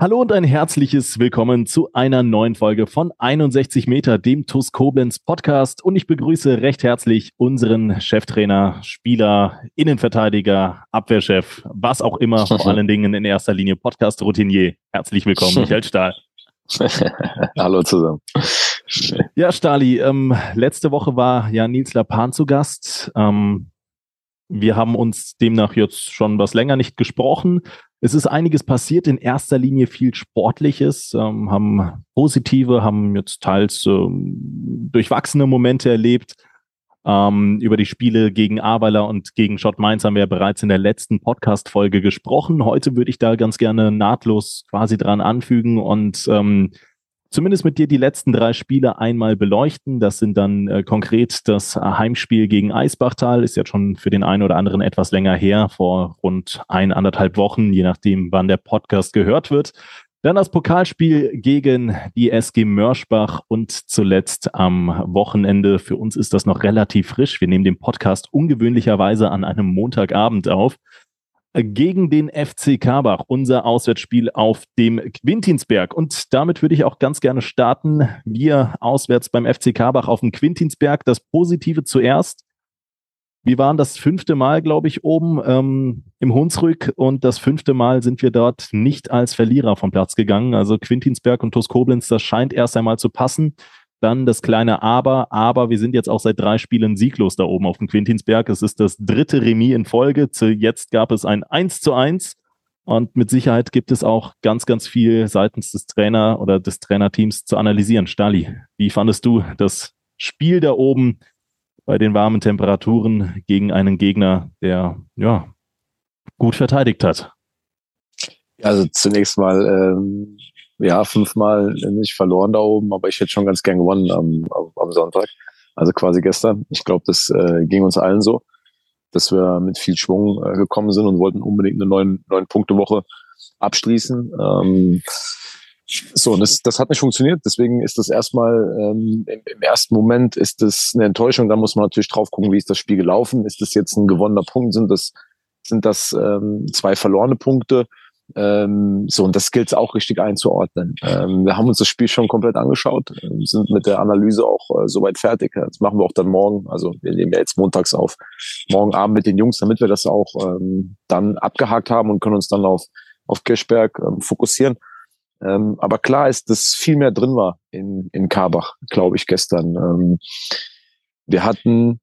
Hallo und ein herzliches Willkommen zu einer neuen Folge von 61 Meter, dem TUS Koblenz Podcast. Und ich begrüße recht herzlich unseren Cheftrainer, Spieler, Innenverteidiger, Abwehrchef, was auch immer, vor allen Dingen in erster Linie Podcast-Routinier. Herzlich willkommen, Michael Stahl. Hallo zusammen. Ja, Stali, ähm, letzte Woche war ja Nils Lapan zu Gast. Ähm, wir haben uns demnach jetzt schon was länger nicht gesprochen. Es ist einiges passiert, in erster Linie viel Sportliches, ähm, haben positive, haben jetzt teils ähm, durchwachsene Momente erlebt. Ähm, über die Spiele gegen Ahrweiler und gegen Schott Mainz haben wir ja bereits in der letzten Podcast-Folge gesprochen. Heute würde ich da ganz gerne nahtlos quasi dran anfügen und ähm, zumindest mit dir die letzten drei Spiele einmal beleuchten. Das sind dann äh, konkret das Heimspiel gegen Eisbachtal, ist jetzt schon für den einen oder anderen etwas länger her, vor rund ein, anderthalb Wochen, je nachdem, wann der Podcast gehört wird. Dann das Pokalspiel gegen die SG Mörschbach und zuletzt am Wochenende. Für uns ist das noch relativ frisch. Wir nehmen den Podcast ungewöhnlicherweise an einem Montagabend auf gegen den FC Karbach, unser Auswärtsspiel auf dem Quintinsberg. Und damit würde ich auch ganz gerne starten. Wir auswärts beim FC Karbach auf dem Quintinsberg. Das Positive zuerst. Wir waren das fünfte Mal, glaube ich, oben ähm, im Hunsrück und das fünfte Mal sind wir dort nicht als Verlierer vom Platz gegangen. Also Quintinsberg und TuS Koblenz, das scheint erst einmal zu passen. Dann das kleine Aber, aber wir sind jetzt auch seit drei Spielen sieglos da oben auf dem Quintinsberg. Es ist das dritte Remis in Folge. Jetzt gab es ein 1 zu 1. Und mit Sicherheit gibt es auch ganz, ganz viel seitens des Trainer oder des Trainerteams zu analysieren. Stali, wie fandest du das Spiel da oben bei den warmen Temperaturen gegen einen Gegner, der ja gut verteidigt hat? Also zunächst mal ähm, ja, fünfmal nicht verloren da oben, aber ich hätte schon ganz gern gewonnen am, am Sonntag. Also quasi gestern. Ich glaube, das äh, ging uns allen so, dass wir mit viel Schwung äh, gekommen sind und wollten unbedingt eine neun, neun Punkte Woche abschließen. Ähm, so, das, das hat nicht funktioniert. Deswegen ist das erstmal ähm, im, im ersten Moment ist das eine Enttäuschung. Da muss man natürlich drauf gucken, wie ist das Spiel gelaufen. Ist das jetzt ein gewonnener Punkt? Sind das sind das ähm, zwei verlorene Punkte? Ähm, so, und das gilt es auch richtig einzuordnen. Ähm, wir haben uns das Spiel schon komplett angeschaut, äh, sind mit der Analyse auch äh, soweit fertig. Das machen wir auch dann morgen. Also wir nehmen ja jetzt montags auf, morgen Abend mit den Jungs, damit wir das auch ähm, dann abgehakt haben und können uns dann auf, auf Kirchberg ähm, fokussieren. Ähm, aber klar ist, dass viel mehr drin war in, in Karbach, glaube ich, gestern. Ähm, wir hatten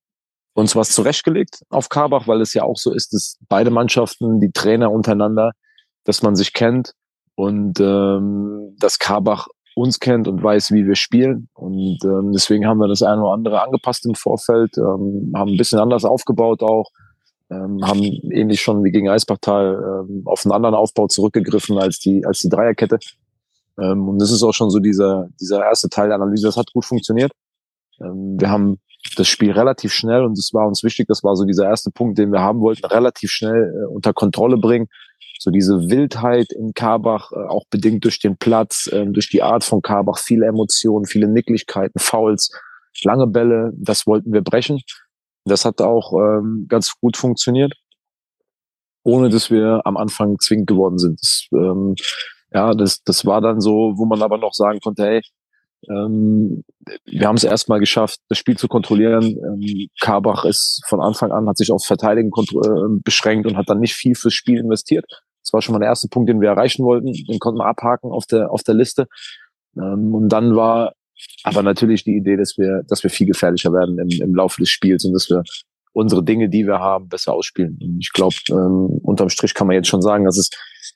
uns was zurechtgelegt auf Karbach, weil es ja auch so ist, dass beide Mannschaften, die Trainer untereinander, dass man sich kennt und ähm, dass Karbach uns kennt und weiß, wie wir spielen. Und ähm, deswegen haben wir das eine oder andere angepasst im Vorfeld, ähm, haben ein bisschen anders aufgebaut auch, ähm, haben ähnlich schon wie gegen Eisbachtal ähm, auf einen anderen Aufbau zurückgegriffen als die, als die Dreierkette. Ähm, und das ist auch schon so dieser, dieser erste Teil der Analyse. Das hat gut funktioniert. Ähm, wir haben das Spiel relativ schnell und es war uns wichtig, das war so dieser erste Punkt, den wir haben wollten, relativ schnell äh, unter Kontrolle bringen so diese Wildheit in Karbach, äh, auch bedingt durch den Platz, äh, durch die Art von Karbach, viele Emotionen, viele Nicklichkeiten, Fouls, lange Bälle, das wollten wir brechen. Das hat auch ähm, ganz gut funktioniert, ohne dass wir am Anfang zwingend geworden sind. Das, ähm, ja, das, das war dann so, wo man aber noch sagen konnte, hey, ähm, wir haben es erstmal geschafft, das Spiel zu kontrollieren. Ähm, Karbach ist von Anfang an, hat sich aufs Verteidigen äh, beschränkt und hat dann nicht viel fürs Spiel investiert. Das war schon mal der erste Punkt, den wir erreichen wollten. Den konnten wir abhaken auf der, auf der Liste. Ähm, und dann war aber natürlich die Idee, dass wir, dass wir viel gefährlicher werden im, im Laufe des Spiels und dass wir unsere Dinge, die wir haben, besser ausspielen. Und ich glaube, ähm, unterm Strich kann man jetzt schon sagen, dass es,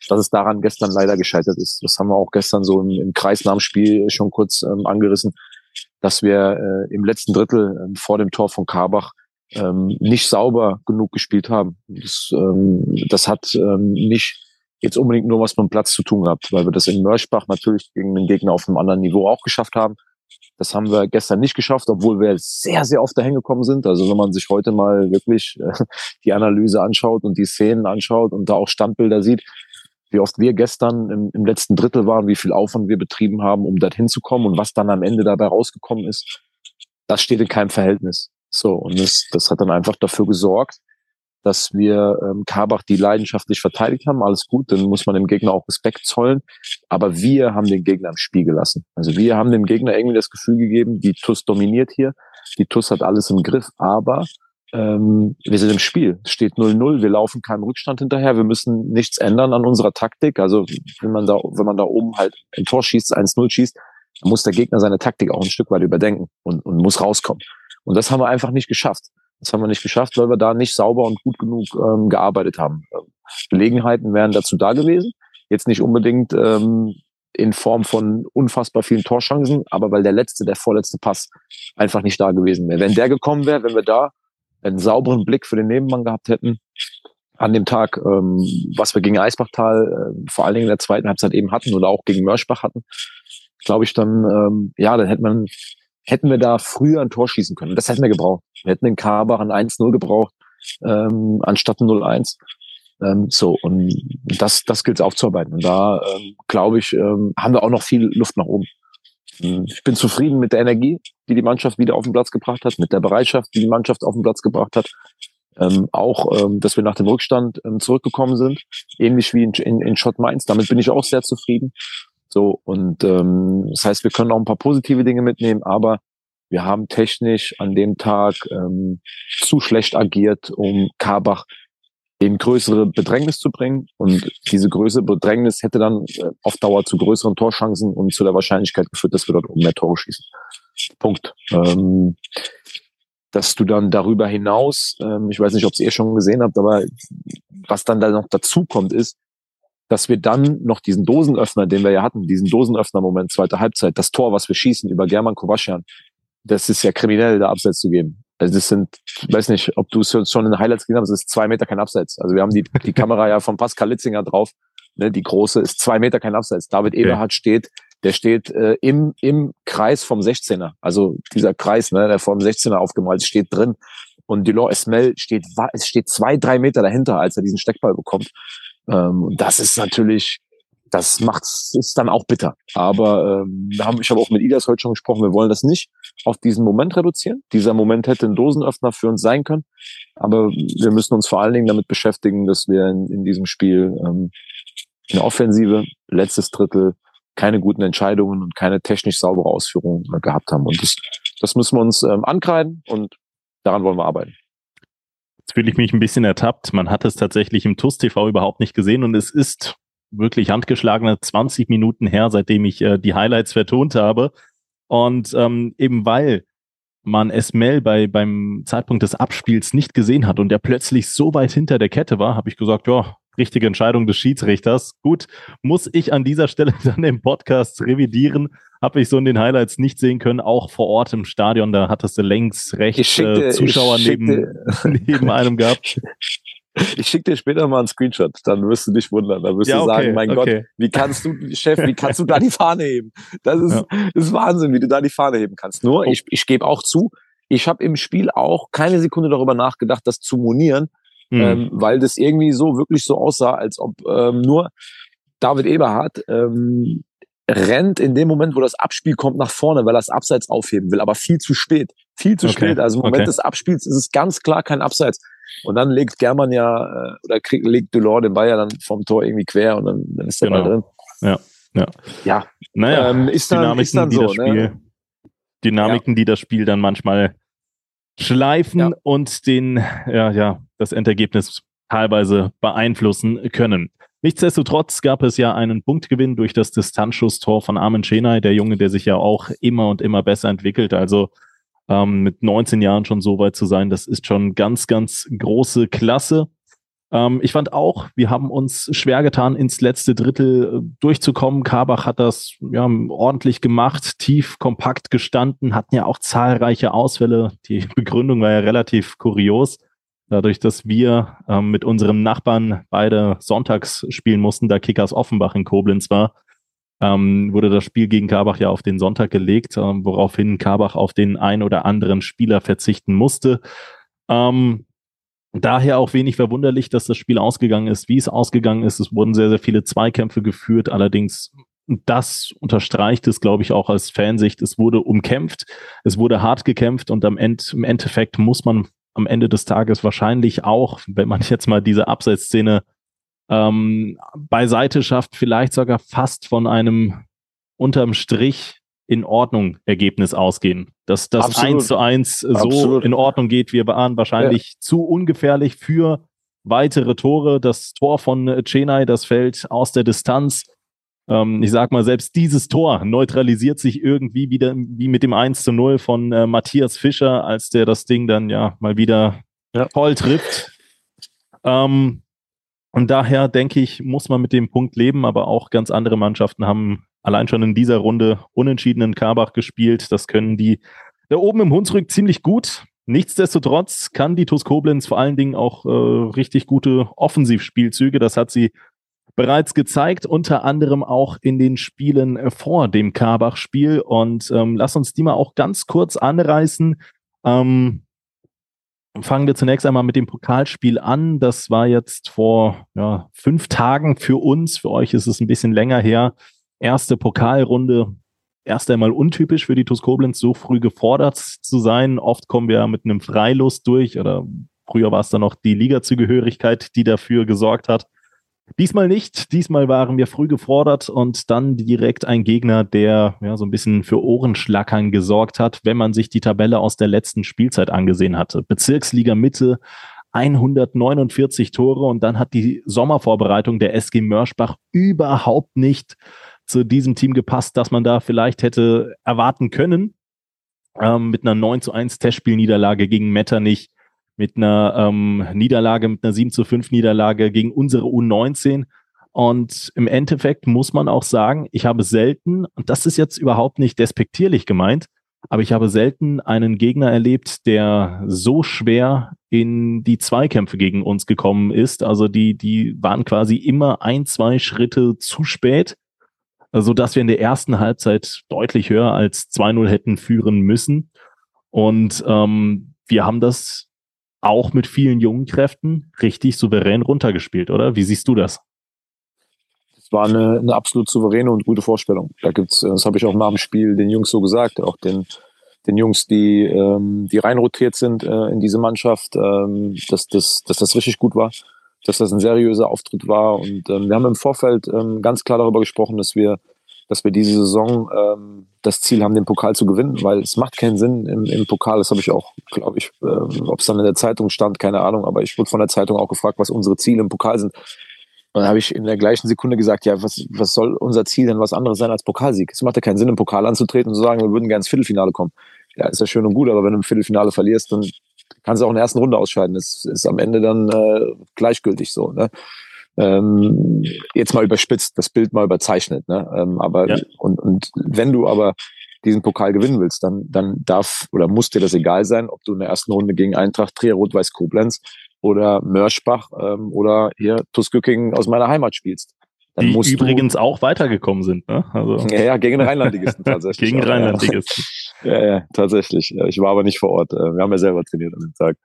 dass es daran gestern leider gescheitert ist. Das haben wir auch gestern so im, im Kreis nach dem Spiel schon kurz ähm, angerissen, dass wir äh, im letzten Drittel ähm, vor dem Tor von Karbach ähm, nicht sauber genug gespielt haben. Das, ähm, das hat ähm, nicht jetzt unbedingt nur was mit dem Platz zu tun gehabt, weil wir das in Mörschbach natürlich gegen den Gegner auf einem anderen Niveau auch geschafft haben. Das haben wir gestern nicht geschafft, obwohl wir sehr, sehr oft dahin gekommen sind. Also wenn man sich heute mal wirklich äh, die Analyse anschaut und die Szenen anschaut und da auch Standbilder sieht, wie oft wir gestern im, im letzten Drittel waren, wie viel Aufwand wir betrieben haben, um dorthin zu kommen und was dann am Ende dabei rausgekommen ist, das steht in keinem Verhältnis. So, und das, das hat dann einfach dafür gesorgt, dass wir ähm, Karbach die leidenschaftlich verteidigt haben. Alles gut, dann muss man dem Gegner auch Respekt zollen. Aber wir haben den Gegner im Spiel gelassen. Also wir haben dem Gegner irgendwie das Gefühl gegeben, die TUS dominiert hier. Die TUS hat alles im Griff, aber ähm, wir sind im Spiel. Es steht 0-0, wir laufen keinem Rückstand hinterher, wir müssen nichts ändern an unserer Taktik. Also wenn man da, wenn man da oben halt ein Tor schießt, 1-0 schießt, dann muss der Gegner seine Taktik auch ein Stück weit überdenken und, und muss rauskommen. Und das haben wir einfach nicht geschafft. Das haben wir nicht geschafft, weil wir da nicht sauber und gut genug ähm, gearbeitet haben. Gelegenheiten wären dazu da gewesen. Jetzt nicht unbedingt ähm, in Form von unfassbar vielen Torchancen, aber weil der letzte, der vorletzte Pass einfach nicht da gewesen wäre. Wenn der gekommen wäre, wenn wir da einen sauberen Blick für den Nebenmann gehabt hätten, an dem Tag, ähm, was wir gegen Eisbachtal äh, vor allen Dingen in der zweiten Halbzeit eben hatten oder auch gegen Mörschbach hatten, glaube ich dann, ähm, ja, dann hätte man hätten wir da früher ein Tor schießen können. Das hätten wir gebraucht. Wir hätten den Karbach an 1-0 gebraucht, ähm, anstatt ein 0-1. Ähm, so, und das, das gilt es aufzuarbeiten. Und da, ähm, glaube ich, ähm, haben wir auch noch viel Luft nach oben. Ähm, ich bin zufrieden mit der Energie, die die Mannschaft wieder auf den Platz gebracht hat, mit der Bereitschaft, die die Mannschaft auf den Platz gebracht hat. Ähm, auch, ähm, dass wir nach dem Rückstand ähm, zurückgekommen sind, ähnlich wie in, in, in Schott Mainz. Damit bin ich auch sehr zufrieden. So, und ähm, das heißt, wir können auch ein paar positive Dinge mitnehmen, aber wir haben technisch an dem Tag ähm, zu schlecht agiert, um Karbach in größere Bedrängnis zu bringen. Und diese größere Bedrängnis hätte dann äh, auf Dauer zu größeren Torchancen und zu der Wahrscheinlichkeit geführt, dass wir dort um mehr Tore schießen. Punkt. Ähm, dass du dann darüber hinaus, ähm, ich weiß nicht, ob ihr eh schon gesehen habt, aber was dann da noch dazu kommt, ist, dass wir dann noch diesen Dosenöffner, den wir ja hatten, diesen Dosenöffner-Moment, zweite Halbzeit, das Tor, was wir schießen über German Kowaschan, das ist ja kriminell, da Abseits zu geben. Also das sind, ich weiß nicht, ob du es schon in den Highlights gesehen hast, es ist zwei Meter kein Abseits. Also wir haben die, die Kamera ja von Pascal Litzinger drauf. Ne, die große ist zwei Meter kein Abseits. David Eberhardt steht, der steht äh, im, im Kreis vom 16er. Also dieser Kreis, ne, der vor dem 16er aufgemalt steht drin. Und Delors Esmel steht, es steht zwei, drei Meter dahinter, als er diesen Steckball bekommt. Ähm, das ist natürlich, das macht's ist dann auch bitter. Aber ähm, haben, ich habe auch mit Idas heute schon gesprochen, wir wollen das nicht auf diesen Moment reduzieren. Dieser Moment hätte ein Dosenöffner für uns sein können. Aber wir müssen uns vor allen Dingen damit beschäftigen, dass wir in, in diesem Spiel ähm, eine Offensive, letztes Drittel, keine guten Entscheidungen und keine technisch saubere Ausführungen gehabt haben. Und das, das müssen wir uns ähm, ankreiden und daran wollen wir arbeiten. Jetzt fühle ich mich ein bisschen ertappt. Man hat es tatsächlich im TUS TV überhaupt nicht gesehen und es ist wirklich handgeschlagene 20 Minuten her, seitdem ich äh, die Highlights vertont habe. Und ähm, eben weil man Esmel bei, beim Zeitpunkt des Abspiels nicht gesehen hat und er plötzlich so weit hinter der Kette war, habe ich gesagt, ja, richtige Entscheidung des Schiedsrichters. Gut, muss ich an dieser Stelle dann den Podcast revidieren. Habe ich so in den Highlights nicht sehen können, auch vor Ort im Stadion, da hattest du längs rechts äh, Zuschauer neben, neben einem gehabt. Ich schicke dir später mal einen Screenshot, dann wirst du dich wundern. Dann wirst ja, du sagen, mein okay. Gott, wie kannst du, Chef, wie kannst du da die Fahne heben? Das ist, ja. das ist Wahnsinn, wie du da die Fahne heben kannst. Nur, oh. ich, ich gebe auch zu, ich habe im Spiel auch keine Sekunde darüber nachgedacht, das zu monieren, mhm. ähm, weil das irgendwie so wirklich so aussah, als ob ähm, nur David Eberhardt ähm, rennt in dem Moment, wo das Abspiel kommt, nach vorne, weil er das Abseits aufheben will, aber viel zu spät. Viel zu okay. spät. Also im Moment okay. des Abspiels ist es ganz klar kein Abseits. Und dann legt German ja, äh, oder kriegt, legt Delors den ja dann vom Tor irgendwie quer und dann, dann ist der genau. Ball drin. Ja, ja. Ja, naja, ähm, ist dann, Dynamiken, ist dann so, die das Spiel, ne? Dynamiken, ja. die das Spiel dann manchmal schleifen ja. und den, ja, ja, das Endergebnis teilweise beeinflussen können. Nichtsdestotrotz gab es ja einen Punktgewinn durch das Distanzschusstor von Armin Chenay, der Junge, der sich ja auch immer und immer besser entwickelt. Also ähm, mit 19 Jahren schon so weit zu sein, das ist schon ganz, ganz große Klasse. Ähm, ich fand auch, wir haben uns schwer getan, ins letzte Drittel äh, durchzukommen. Karbach hat das ja, ordentlich gemacht, tief, kompakt gestanden, hatten ja auch zahlreiche Ausfälle. Die Begründung war ja relativ kurios. Dadurch, dass wir ähm, mit unserem Nachbarn beide sonntags spielen mussten, da Kickers Offenbach in Koblenz war, ähm, wurde das Spiel gegen Karbach ja auf den Sonntag gelegt, ähm, woraufhin Karbach auf den ein oder anderen Spieler verzichten musste. Ähm, daher auch wenig verwunderlich, dass das Spiel ausgegangen ist, wie es ausgegangen ist. Es wurden sehr, sehr viele Zweikämpfe geführt, allerdings das unterstreicht es, glaube ich, auch als Fansicht. Es wurde umkämpft, es wurde hart gekämpft und am End, im Endeffekt muss man am Ende des Tages wahrscheinlich auch, wenn man jetzt mal diese Abseitsszene ähm, beiseite schafft, vielleicht sogar fast von einem unterm Strich in Ordnung Ergebnis ausgehen. Dass das eins zu eins so Absolut. in Ordnung geht, wir waren wahrscheinlich ja. zu ungefährlich für weitere Tore. Das Tor von Chenai, das fällt aus der Distanz. Ähm, ich sag mal, selbst dieses Tor neutralisiert sich irgendwie wieder wie mit dem 1 zu 0 von äh, Matthias Fischer, als der das Ding dann ja mal wieder ja. voll trifft. Ähm, und daher denke ich, muss man mit dem Punkt leben, aber auch ganz andere Mannschaften haben allein schon in dieser Runde unentschieden in Karbach gespielt. Das können die da oben im Hunsrück ziemlich gut. Nichtsdestotrotz kann die TuS Koblenz vor allen Dingen auch äh, richtig gute Offensivspielzüge. Das hat sie bereits gezeigt, unter anderem auch in den Spielen äh, vor dem Karbach-Spiel. Und ähm, lass uns die mal auch ganz kurz anreißen. Ähm, fangen wir zunächst einmal mit dem Pokalspiel an. Das war jetzt vor ja, fünf Tagen für uns. Für euch ist es ein bisschen länger her. Erste Pokalrunde. Erst einmal untypisch für die TuS Koblenz, so früh gefordert zu sein. Oft kommen wir mit einem Freilust durch oder früher war es dann noch die Ligazugehörigkeit, die dafür gesorgt hat. Diesmal nicht. Diesmal waren wir früh gefordert und dann direkt ein Gegner, der ja so ein bisschen für Ohrenschlackern gesorgt hat, wenn man sich die Tabelle aus der letzten Spielzeit angesehen hatte. Bezirksliga Mitte 149 Tore und dann hat die Sommervorbereitung der SG Mörschbach überhaupt nicht zu diesem Team gepasst, dass man da vielleicht hätte erwarten können. Ähm, mit einer 9 zu 1 Testspielniederlage gegen Metternich mit einer ähm, Niederlage, mit einer 7 zu 5 Niederlage gegen unsere U19. Und im Endeffekt muss man auch sagen, ich habe selten, und das ist jetzt überhaupt nicht despektierlich gemeint, aber ich habe selten einen Gegner erlebt, der so schwer in die Zweikämpfe gegen uns gekommen ist. Also die, die waren quasi immer ein, zwei Schritte zu spät, so dass wir in der ersten Halbzeit deutlich höher als 2-0 hätten führen müssen. Und ähm, wir haben das auch mit vielen jungen Kräften richtig souverän runtergespielt, oder? Wie siehst du das? Es war eine, eine absolut souveräne und gute Vorstellung. Da gibt's, das habe ich auch nach dem Spiel den Jungs so gesagt, auch den, den Jungs, die, ähm, die reinrotiert sind äh, in diese Mannschaft, ähm, dass, das, dass das richtig gut war, dass das ein seriöser Auftritt war. Und ähm, wir haben im Vorfeld ähm, ganz klar darüber gesprochen, dass wir dass wir diese Saison ähm, das Ziel haben, den Pokal zu gewinnen, weil es macht keinen Sinn im, im Pokal. Das habe ich auch, glaube ich, äh, ob es dann in der Zeitung stand, keine Ahnung, aber ich wurde von der Zeitung auch gefragt, was unsere Ziele im Pokal sind. Und dann habe ich in der gleichen Sekunde gesagt, ja, was, was soll unser Ziel denn was anderes sein als Pokalsieg? Es macht ja keinen Sinn, im Pokal anzutreten und zu sagen, wir würden gerne ins Viertelfinale kommen. Ja, ist ja schön und gut, aber wenn du im Viertelfinale verlierst, dann kannst du auch in der ersten Runde ausscheiden. Das ist am Ende dann äh, gleichgültig so. Ne? Ähm, jetzt mal überspitzt, das Bild mal überzeichnet. Ne? Ähm, aber ja. und, und wenn du aber diesen Pokal gewinnen willst, dann, dann darf oder muss dir das egal sein, ob du in der ersten Runde gegen Eintracht Trier, Rot-Weiß Koblenz oder Mörschbach ähm, oder hier Tuskücking aus meiner Heimat spielst. Dann die übrigens auch weitergekommen sind, ne? Also. Ja, ja, gegen Rheinlandligisten tatsächlich. gegen Rheinlandligisten. Ja, ja, tatsächlich. Ich war aber nicht vor Ort. Äh, wir haben ja selber trainiert an dem Tag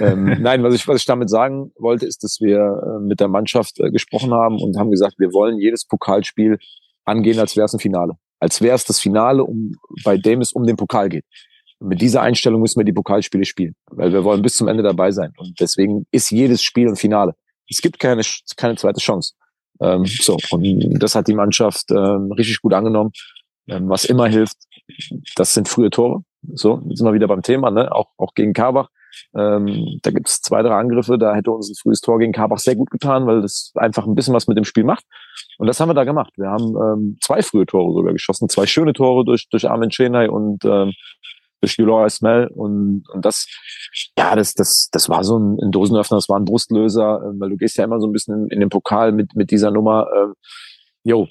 ähm, nein, was ich, was ich damit sagen wollte, ist, dass wir äh, mit der Mannschaft äh, gesprochen haben und haben gesagt, wir wollen jedes Pokalspiel angehen, als wäre es ein Finale. Als wäre es das Finale, um, bei dem es um den Pokal geht. Und mit dieser Einstellung müssen wir die Pokalspiele spielen, weil wir wollen bis zum Ende dabei sein. Und deswegen ist jedes Spiel ein Finale. Es gibt keine, keine zweite Chance. Ähm, so, und das hat die Mannschaft ähm, richtig gut angenommen. Ähm, was immer hilft, das sind frühe Tore. So, jetzt sind wir wieder beim Thema, ne? auch, auch gegen Karbach. Ähm, da gibt es zwei, drei Angriffe, da hätte uns ein frühes Tor gegen Karbach sehr gut getan, weil das einfach ein bisschen was mit dem Spiel macht. Und das haben wir da gemacht. Wir haben ähm, zwei frühe Tore sogar geschossen, zwei schöne Tore durch, durch Armin Chenay und ähm, durch Julor Ismail und, und das, ja, das, das, das war so ein, ein Dosenöffner, das war ein Brustlöser, äh, weil du gehst ja immer so ein bisschen in, in den Pokal mit, mit dieser Nummer, äh, jo,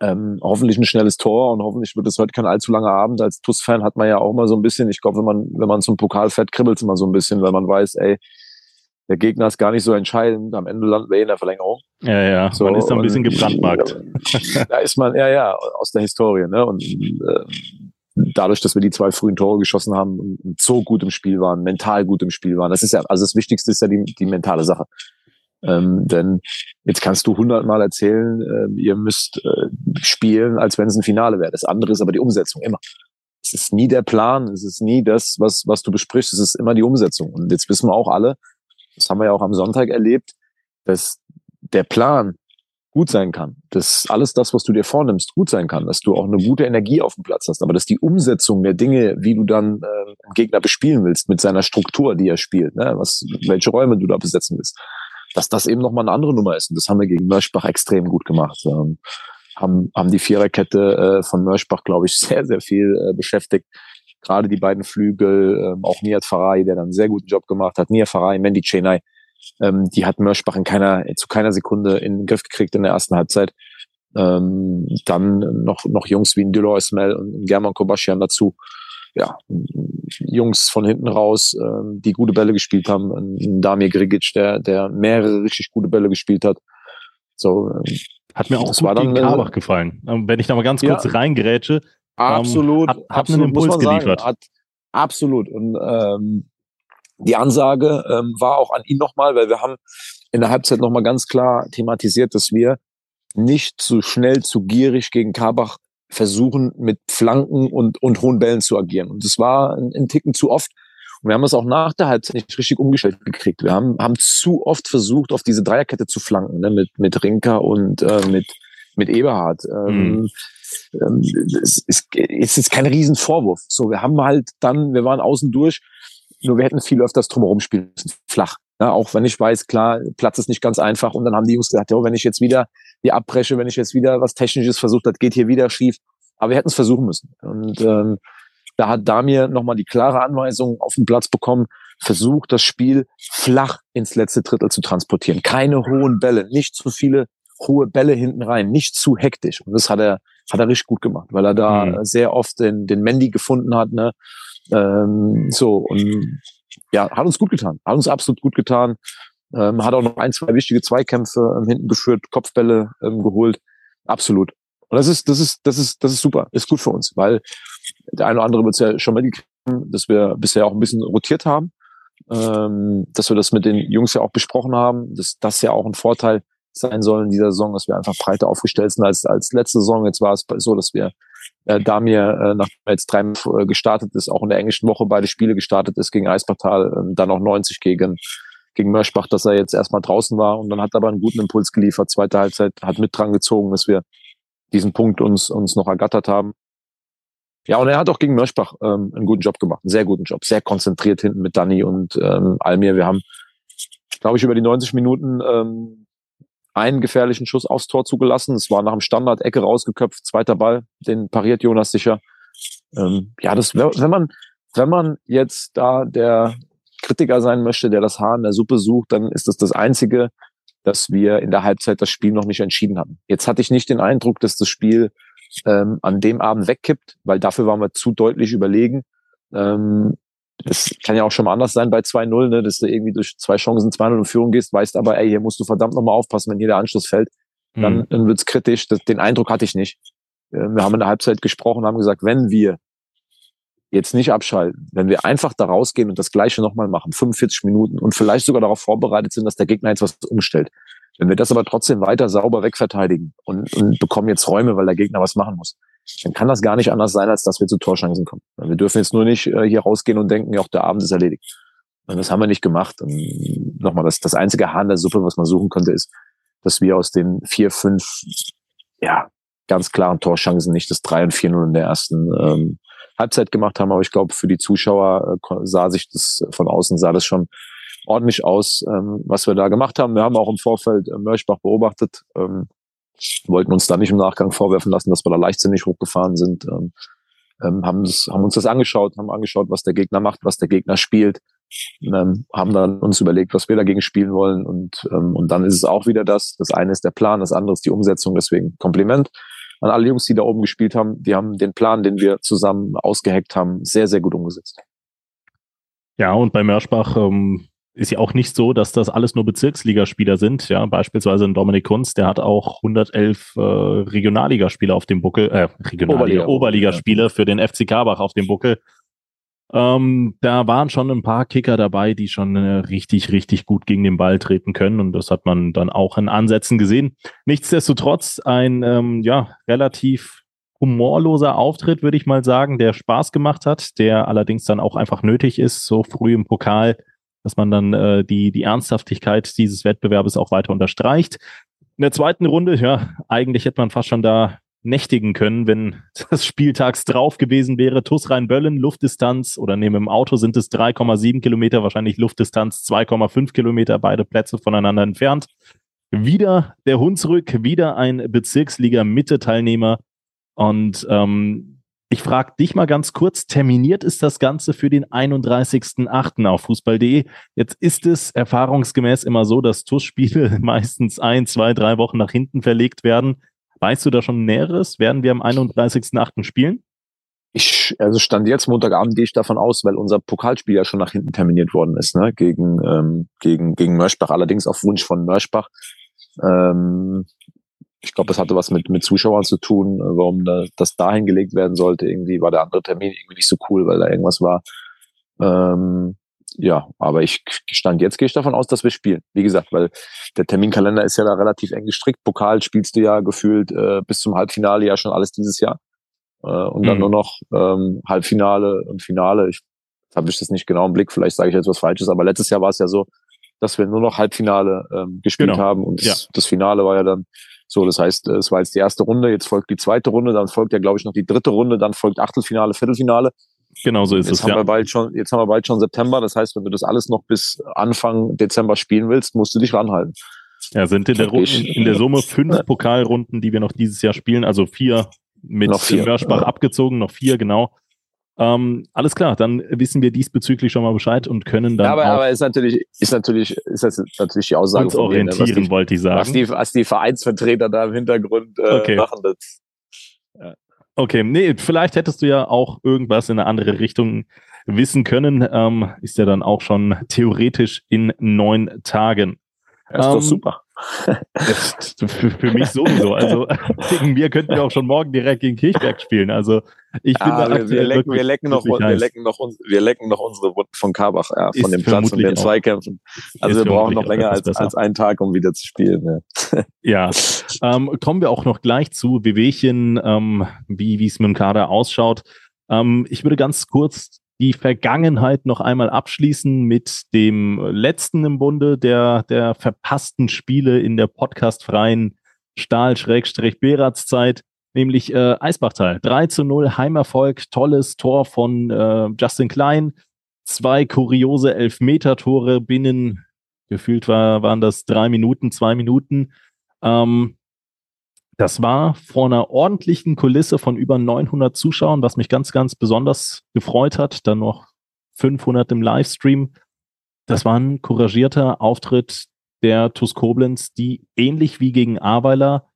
ähm, hoffentlich ein schnelles Tor und hoffentlich wird es heute kein allzu langer Abend. Als TUS-Fan hat man ja auch immer so ein bisschen, ich glaube, wenn man, wenn man zum Pokal fährt, kribbelt es immer so ein bisschen, weil man weiß, ey, der Gegner ist gar nicht so entscheidend. Am Ende landen wir in der Verlängerung. Ja, ja, so, man ist da ein bisschen gebrandmarkt. Da ist man, ja, ja, aus der Historie. Ne? Und äh, dadurch, dass wir die zwei frühen Tore geschossen haben und so gut im Spiel waren, mental gut im Spiel waren, das ist ja, also das Wichtigste ist ja die, die mentale Sache. Ähm, denn jetzt kannst du hundertmal erzählen, äh, ihr müsst äh, spielen, als wenn es ein Finale wäre. Das andere ist aber die Umsetzung immer. Es ist nie der Plan, es ist nie das, was, was du besprichst, es ist immer die Umsetzung. Und jetzt wissen wir auch alle, das haben wir ja auch am Sonntag erlebt, dass der Plan gut sein kann, dass alles das, was du dir vornimmst, gut sein kann, dass du auch eine gute Energie auf dem Platz hast, aber dass die Umsetzung der Dinge, wie du dann äh, Gegner bespielen willst, mit seiner Struktur, die er spielt, ne, was, welche Räume du da besetzen willst, dass das eben nochmal eine andere Nummer ist. Und das haben wir gegen Mörschbach extrem gut gemacht. Ähm, haben, haben die Viererkette äh, von Mörschbach, glaube ich, sehr, sehr viel äh, beschäftigt. Gerade die beiden Flügel, ähm, auch Nihat Farai, der dann einen sehr guten Job gemacht hat, Nihat Farai, Mandy Chenai, ähm, die hat Mörschbach in keiner, zu keiner Sekunde in den Griff gekriegt in der ersten Halbzeit. Ähm, dann noch, noch Jungs wie ein Dilo Ismail und German Kobaschian dazu. Ja, Jungs von hinten raus, ähm, die gute Bälle gespielt haben. Ein Damir Grigic, der, der mehrere richtig gute Bälle gespielt hat. So, ähm, hat mir auch das gut gegen Karbach gefallen. Ähm, wenn ich da mal ganz kurz ja, reingerätsche. Absolut. Ähm, hat, hat absolut, einen Impuls geliefert. Hat, absolut. Und ähm, die Ansage ähm, war auch an ihn nochmal, weil wir haben in der Halbzeit nochmal ganz klar thematisiert, dass wir nicht zu schnell, zu gierig gegen Karbach versuchen, mit Flanken und, und hohen Bällen zu agieren. Und das war ein, ein Ticken zu oft. Und wir haben es auch nach der Halbzeit nicht richtig umgestellt gekriegt. Wir haben, haben zu oft versucht, auf diese Dreierkette zu flanken, ne, mit, mit Rinker und äh, mit, mit Eberhard. Ähm, mhm. Ähm, es, ist, es ist kein Riesenvorwurf. So, wir haben halt dann, wir waren außen durch, nur wir hätten viel öfters drumherum spielen müssen, flach. Ja, auch wenn ich weiß, klar, Platz ist nicht ganz einfach. Und dann haben die Jungs gesagt, ja, wenn ich jetzt wieder die abbreche, wenn ich jetzt wieder was Technisches versucht, das geht hier wieder schief. Aber wir hätten es versuchen müssen. Und ähm, da hat Damir nochmal die klare Anweisung auf den Platz bekommen, versucht das Spiel flach ins letzte Drittel zu transportieren. Keine hohen Bälle, nicht zu viele hohe Bälle hinten rein, nicht zu hektisch. Und das hat er, hat er richtig gut gemacht, weil er da mhm. sehr oft den, den Mandy gefunden hat. Ne? Ähm, so, und ja, hat uns gut getan, hat uns absolut gut getan. Ähm, hat auch noch ein, zwei wichtige Zweikämpfe ähm, hinten geführt, Kopfbälle ähm, geholt. Absolut. Und das ist, das ist, das ist, das ist super, ist gut für uns, weil der eine oder andere wird es ja schon mitgekriegt, dass wir bisher auch ein bisschen rotiert haben, ähm, dass wir das mit den Jungs ja auch besprochen haben, dass das ja auch ein Vorteil sein soll in dieser Saison, dass wir einfach breiter aufgestellt sind als, als letzte Saison. Jetzt war es so, dass wir äh, Damir, äh, nachdem jetzt drei äh, gestartet ist, auch in der englischen Woche beide Spiele gestartet ist gegen Eispartal, äh, dann auch 90 gegen gegen Mörschbach, dass er jetzt erstmal draußen war und dann hat er aber einen guten Impuls geliefert. Zweite Halbzeit hat mit dran gezogen, dass wir diesen Punkt uns, uns noch ergattert haben. Ja, und er hat auch gegen Mörschbach ähm, einen guten Job gemacht, einen sehr guten Job, sehr konzentriert hinten mit Danny und ähm, Almir. Wir haben, glaube ich, über die 90 Minuten ähm, einen gefährlichen Schuss aufs Tor zugelassen. Es war nach dem Standard Ecke rausgeköpft, zweiter Ball, den pariert Jonas sicher. Ähm, ja, das, wenn man, wenn man jetzt da der Kritiker sein möchte, der das Haar in der Suppe sucht, dann ist das das einzige, dass wir in der Halbzeit das Spiel noch nicht entschieden haben. Jetzt hatte ich nicht den Eindruck, dass das Spiel ähm, an dem Abend wegkippt, weil dafür waren wir zu deutlich überlegen. Ähm, das kann ja auch schon mal anders sein bei 2-0, ne, dass du irgendwie durch zwei Chancen 2-0 in Führung gehst, weißt aber, ey, hier musst du verdammt nochmal aufpassen, wenn hier der Anschluss fällt. Dann, mhm. dann wird's kritisch. Das, den Eindruck hatte ich nicht. Äh, wir haben in der Halbzeit gesprochen, haben gesagt, wenn wir jetzt nicht abschalten, wenn wir einfach da rausgehen und das Gleiche nochmal machen, 45 Minuten und vielleicht sogar darauf vorbereitet sind, dass der Gegner jetzt was umstellt. Wenn wir das aber trotzdem weiter sauber wegverteidigen und, und bekommen jetzt Räume, weil der Gegner was machen muss, dann kann das gar nicht anders sein, als dass wir zu Torchancen kommen. Wir dürfen jetzt nur nicht äh, hier rausgehen und denken, ja, auch der Abend ist erledigt. Und das haben wir nicht gemacht. Und nochmal, das, das einzige Haar in der Suppe, was man suchen könnte, ist, dass wir aus den vier, fünf, ja, ganz klaren Torchancen nicht das 3 und 4-0 in der ersten ähm, Halbzeit gemacht haben. Aber ich glaube, für die Zuschauer äh, sah sich das von außen, sah das schon ordentlich aus, ähm, was wir da gemacht haben. Wir haben auch im Vorfeld äh, Mörchbach beobachtet. Ähm, wollten uns da nicht im Nachgang vorwerfen lassen, dass wir da leichtsinnig hochgefahren sind. Ähm, ähm, haben, haben uns das angeschaut, haben angeschaut, was der Gegner macht, was der Gegner spielt, ähm, haben dann uns überlegt, was wir dagegen spielen wollen und, ähm, und dann ist es auch wieder das. Das eine ist der Plan, das andere ist die Umsetzung. Deswegen Kompliment an alle Jungs, die da oben gespielt haben. Die haben den Plan, den wir zusammen ausgeheckt haben, sehr, sehr gut umgesetzt. Ja, und bei Merschbach ähm, ist ja auch nicht so, dass das alles nur Bezirksligaspieler sind. Ja, beispielsweise ein Dominik Kunz, der hat auch 111 äh, Regionalligaspieler auf dem Buckel, äh, Regionalliga, Oberliga, Oberligaspieler für den FC Karbach auf dem Buckel. Ähm, da waren schon ein paar Kicker dabei, die schon äh, richtig, richtig gut gegen den Ball treten können und das hat man dann auch in Ansätzen gesehen. Nichtsdestotrotz ein ähm, ja relativ humorloser Auftritt, würde ich mal sagen, der Spaß gemacht hat, der allerdings dann auch einfach nötig ist, so früh im Pokal dass man dann äh, die, die Ernsthaftigkeit dieses Wettbewerbes auch weiter unterstreicht. In der zweiten Runde, ja, eigentlich hätte man fast schon da nächtigen können, wenn das Spieltags drauf gewesen wäre. TUS Rhein-Böllen, Luftdistanz oder neben dem Auto sind es 3,7 Kilometer, wahrscheinlich Luftdistanz 2,5 Kilometer, beide Plätze voneinander entfernt. Wieder der Hunsrück, wieder ein Bezirksliga-Mitte-Teilnehmer. Und ähm, ich frage dich mal ganz kurz, terminiert ist das Ganze für den 31.08. auf fußball.de. Jetzt ist es erfahrungsgemäß immer so, dass TUS-Spiele meistens ein, zwei, drei Wochen nach hinten verlegt werden. Weißt du da schon Näheres? Werden wir am 31.08. spielen? Ich, also stand jetzt Montagabend gehe ich davon aus, weil unser Pokalspiel ja schon nach hinten terminiert worden ist, ne? Gegen, ähm, gegen, gegen Mörschbach, allerdings auf Wunsch von Mörschbach. Ähm, ich glaube, es hatte was mit, mit Zuschauern zu tun, äh, warum da, das dahin gelegt werden sollte. Irgendwie war der andere Termin irgendwie nicht so cool, weil da irgendwas war. Ähm, ja, aber ich stand jetzt, gehe ich davon aus, dass wir spielen. Wie gesagt, weil der Terminkalender ist ja da relativ eng gestrickt. Pokal spielst du ja gefühlt äh, bis zum Halbfinale ja schon alles dieses Jahr. Äh, und dann mhm. nur noch ähm, Halbfinale und Finale. Ich habe ich das nicht genau im Blick, vielleicht sage ich jetzt was Falsches, aber letztes Jahr war es ja so, dass wir nur noch Halbfinale ähm, gespielt genau. haben und das, ja. das Finale war ja dann so, das heißt, es war jetzt die erste Runde, jetzt folgt die zweite Runde, dann folgt ja, glaube ich, noch die dritte Runde, dann folgt Achtelfinale, Viertelfinale. Genau so ist jetzt es. Haben ja. wir bald schon, jetzt haben wir bald schon September. Das heißt, wenn du das alles noch bis Anfang Dezember spielen willst, musst du dich ranhalten. Ja, sind in der, in, der Summe fünf Pokalrunden, die wir noch dieses Jahr spielen, also vier mit noch vier, Mörschbach ja. abgezogen, noch vier, genau. Ähm, alles klar, dann wissen wir diesbezüglich schon mal Bescheid und können dann. Ja, aber, aber ist natürlich, ist natürlich, ist das natürlich die Aussage uns von orientieren, denen, die, wollte ich sagen. Was die, was die Vereinsvertreter da im Hintergrund äh, okay. machen. Das, ja. Okay, nee, vielleicht hättest du ja auch irgendwas in eine andere Richtung wissen können. Ähm, ist ja dann auch schon theoretisch in neun Tagen. Ja, ist ähm, doch super. Für, für, mich sowieso. Also gegen mir könnten wir auch schon morgen direkt gegen Kirchberg spielen. Also ich bin ah, da wir, wir, lecken, wir, lecken noch, wir, lecken noch, wir lecken noch unsere Wunden von Karbach, ja, von dem Platz und den Zweikämpfen. Also wir brauchen noch länger als, als einen Tag, um wieder zu spielen. Ja, ja. Ähm, kommen wir auch noch gleich zu Wehwehchen, ähm, wie es mit dem Kader ausschaut. Ähm, ich würde ganz kurz die Vergangenheit noch einmal abschließen mit dem letzten im Bunde der, der verpassten Spiele in der podcastfreien Stahl-Beratz-Zeit, nämlich äh, Eisbachtal. 3 zu 0 Heimerfolg, tolles Tor von äh, Justin Klein, zwei kuriose Elfmeter-Tore binnen, gefühlt war, waren das drei Minuten, zwei Minuten. Ähm, das war vor einer ordentlichen Kulisse von über 900 Zuschauern, was mich ganz, ganz besonders gefreut hat. Dann noch 500 im Livestream. Das war ein couragierter Auftritt der TuS Koblenz, die ähnlich wie gegen Aweiler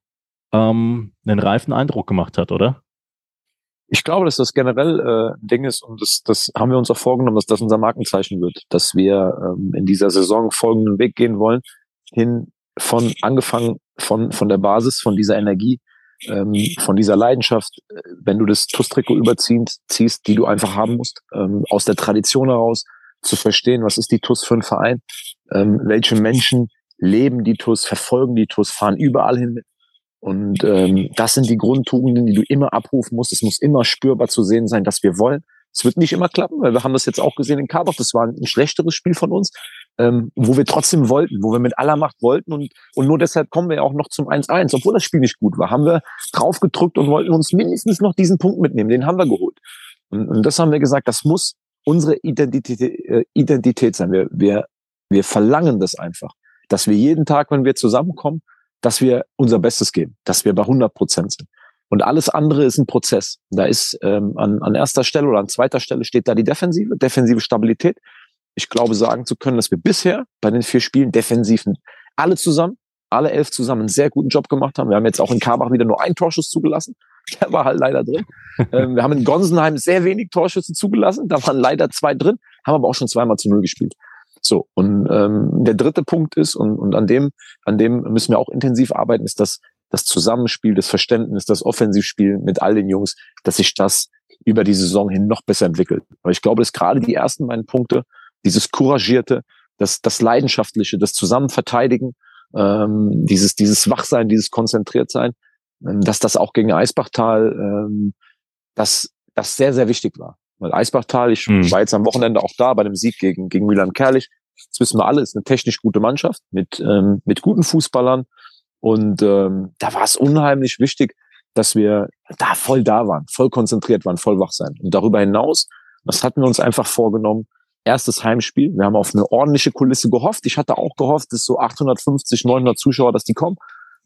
ähm, einen reifen Eindruck gemacht hat, oder? Ich glaube, dass das generell äh, ein Ding ist und das, das haben wir uns auch vorgenommen, dass das unser Markenzeichen wird, dass wir ähm, in dieser Saison folgenden Weg gehen wollen, hin von angefangen von, von der Basis, von dieser Energie, ähm, von dieser Leidenschaft, äh, wenn du das TUS-Trikot überziehst, ziehst, die du einfach haben musst, ähm, aus der Tradition heraus zu verstehen, was ist die TUS für ein Verein, ähm, welche Menschen leben die TUS, verfolgen die TUS, fahren überall hin. Und ähm, das sind die Grundtugenden, die du immer abrufen musst. Es muss immer spürbar zu sehen sein, dass wir wollen. Es wird nicht immer klappen, weil wir haben das jetzt auch gesehen in Karbach. Das war ein schlechteres Spiel von uns ähm, wo wir trotzdem wollten, wo wir mit aller Macht wollten und, und nur deshalb kommen wir auch noch zum 1-1, obwohl das Spiel nicht gut war, haben wir drauf gedrückt und wollten uns mindestens noch diesen Punkt mitnehmen, den haben wir geholt. Und, und das haben wir gesagt, das muss unsere Identität, äh, Identität sein. Wir, wir, wir verlangen das einfach, dass wir jeden Tag, wenn wir zusammenkommen, dass wir unser Bestes geben, dass wir bei 100 Prozent sind. Und alles andere ist ein Prozess. Da ist ähm, an, an erster Stelle oder an zweiter Stelle steht da die Defensive, defensive Stabilität ich glaube, sagen zu können, dass wir bisher bei den vier Spielen defensiv alle zusammen, alle elf zusammen einen sehr guten Job gemacht haben. Wir haben jetzt auch in Karbach wieder nur einen Torschuss zugelassen. Der war halt leider drin. ähm, wir haben in Gonsenheim sehr wenig Torschüsse zugelassen. Da waren leider zwei drin, haben aber auch schon zweimal zu null gespielt. So, und ähm, der dritte Punkt ist, und, und an dem, an dem müssen wir auch intensiv arbeiten, ist das, das Zusammenspiel, das Verständnis, das Offensivspiel mit all den Jungs, dass sich das über die Saison hin noch besser entwickelt. Aber ich glaube, dass gerade die ersten beiden Punkte, dieses Couragierte, das, das Leidenschaftliche, das Zusammenverteidigen, ähm, dieses, dieses Wachsein, dieses Konzentriertsein, ähm, dass das auch gegen Eisbachtal, ähm, dass das sehr, sehr wichtig war. Weil Eisbachtal, ich mhm. war jetzt am Wochenende auch da bei dem Sieg gegen, gegen Milan Kerlich. Das wissen wir alle, ist eine technisch gute Mannschaft mit, ähm, mit guten Fußballern. Und ähm, da war es unheimlich wichtig, dass wir da voll da waren, voll konzentriert waren, voll wach sein. Und darüber hinaus, das hatten wir uns einfach vorgenommen, erstes Heimspiel. Wir haben auf eine ordentliche Kulisse gehofft. Ich hatte auch gehofft, dass so 850, 900 Zuschauer, dass die kommen.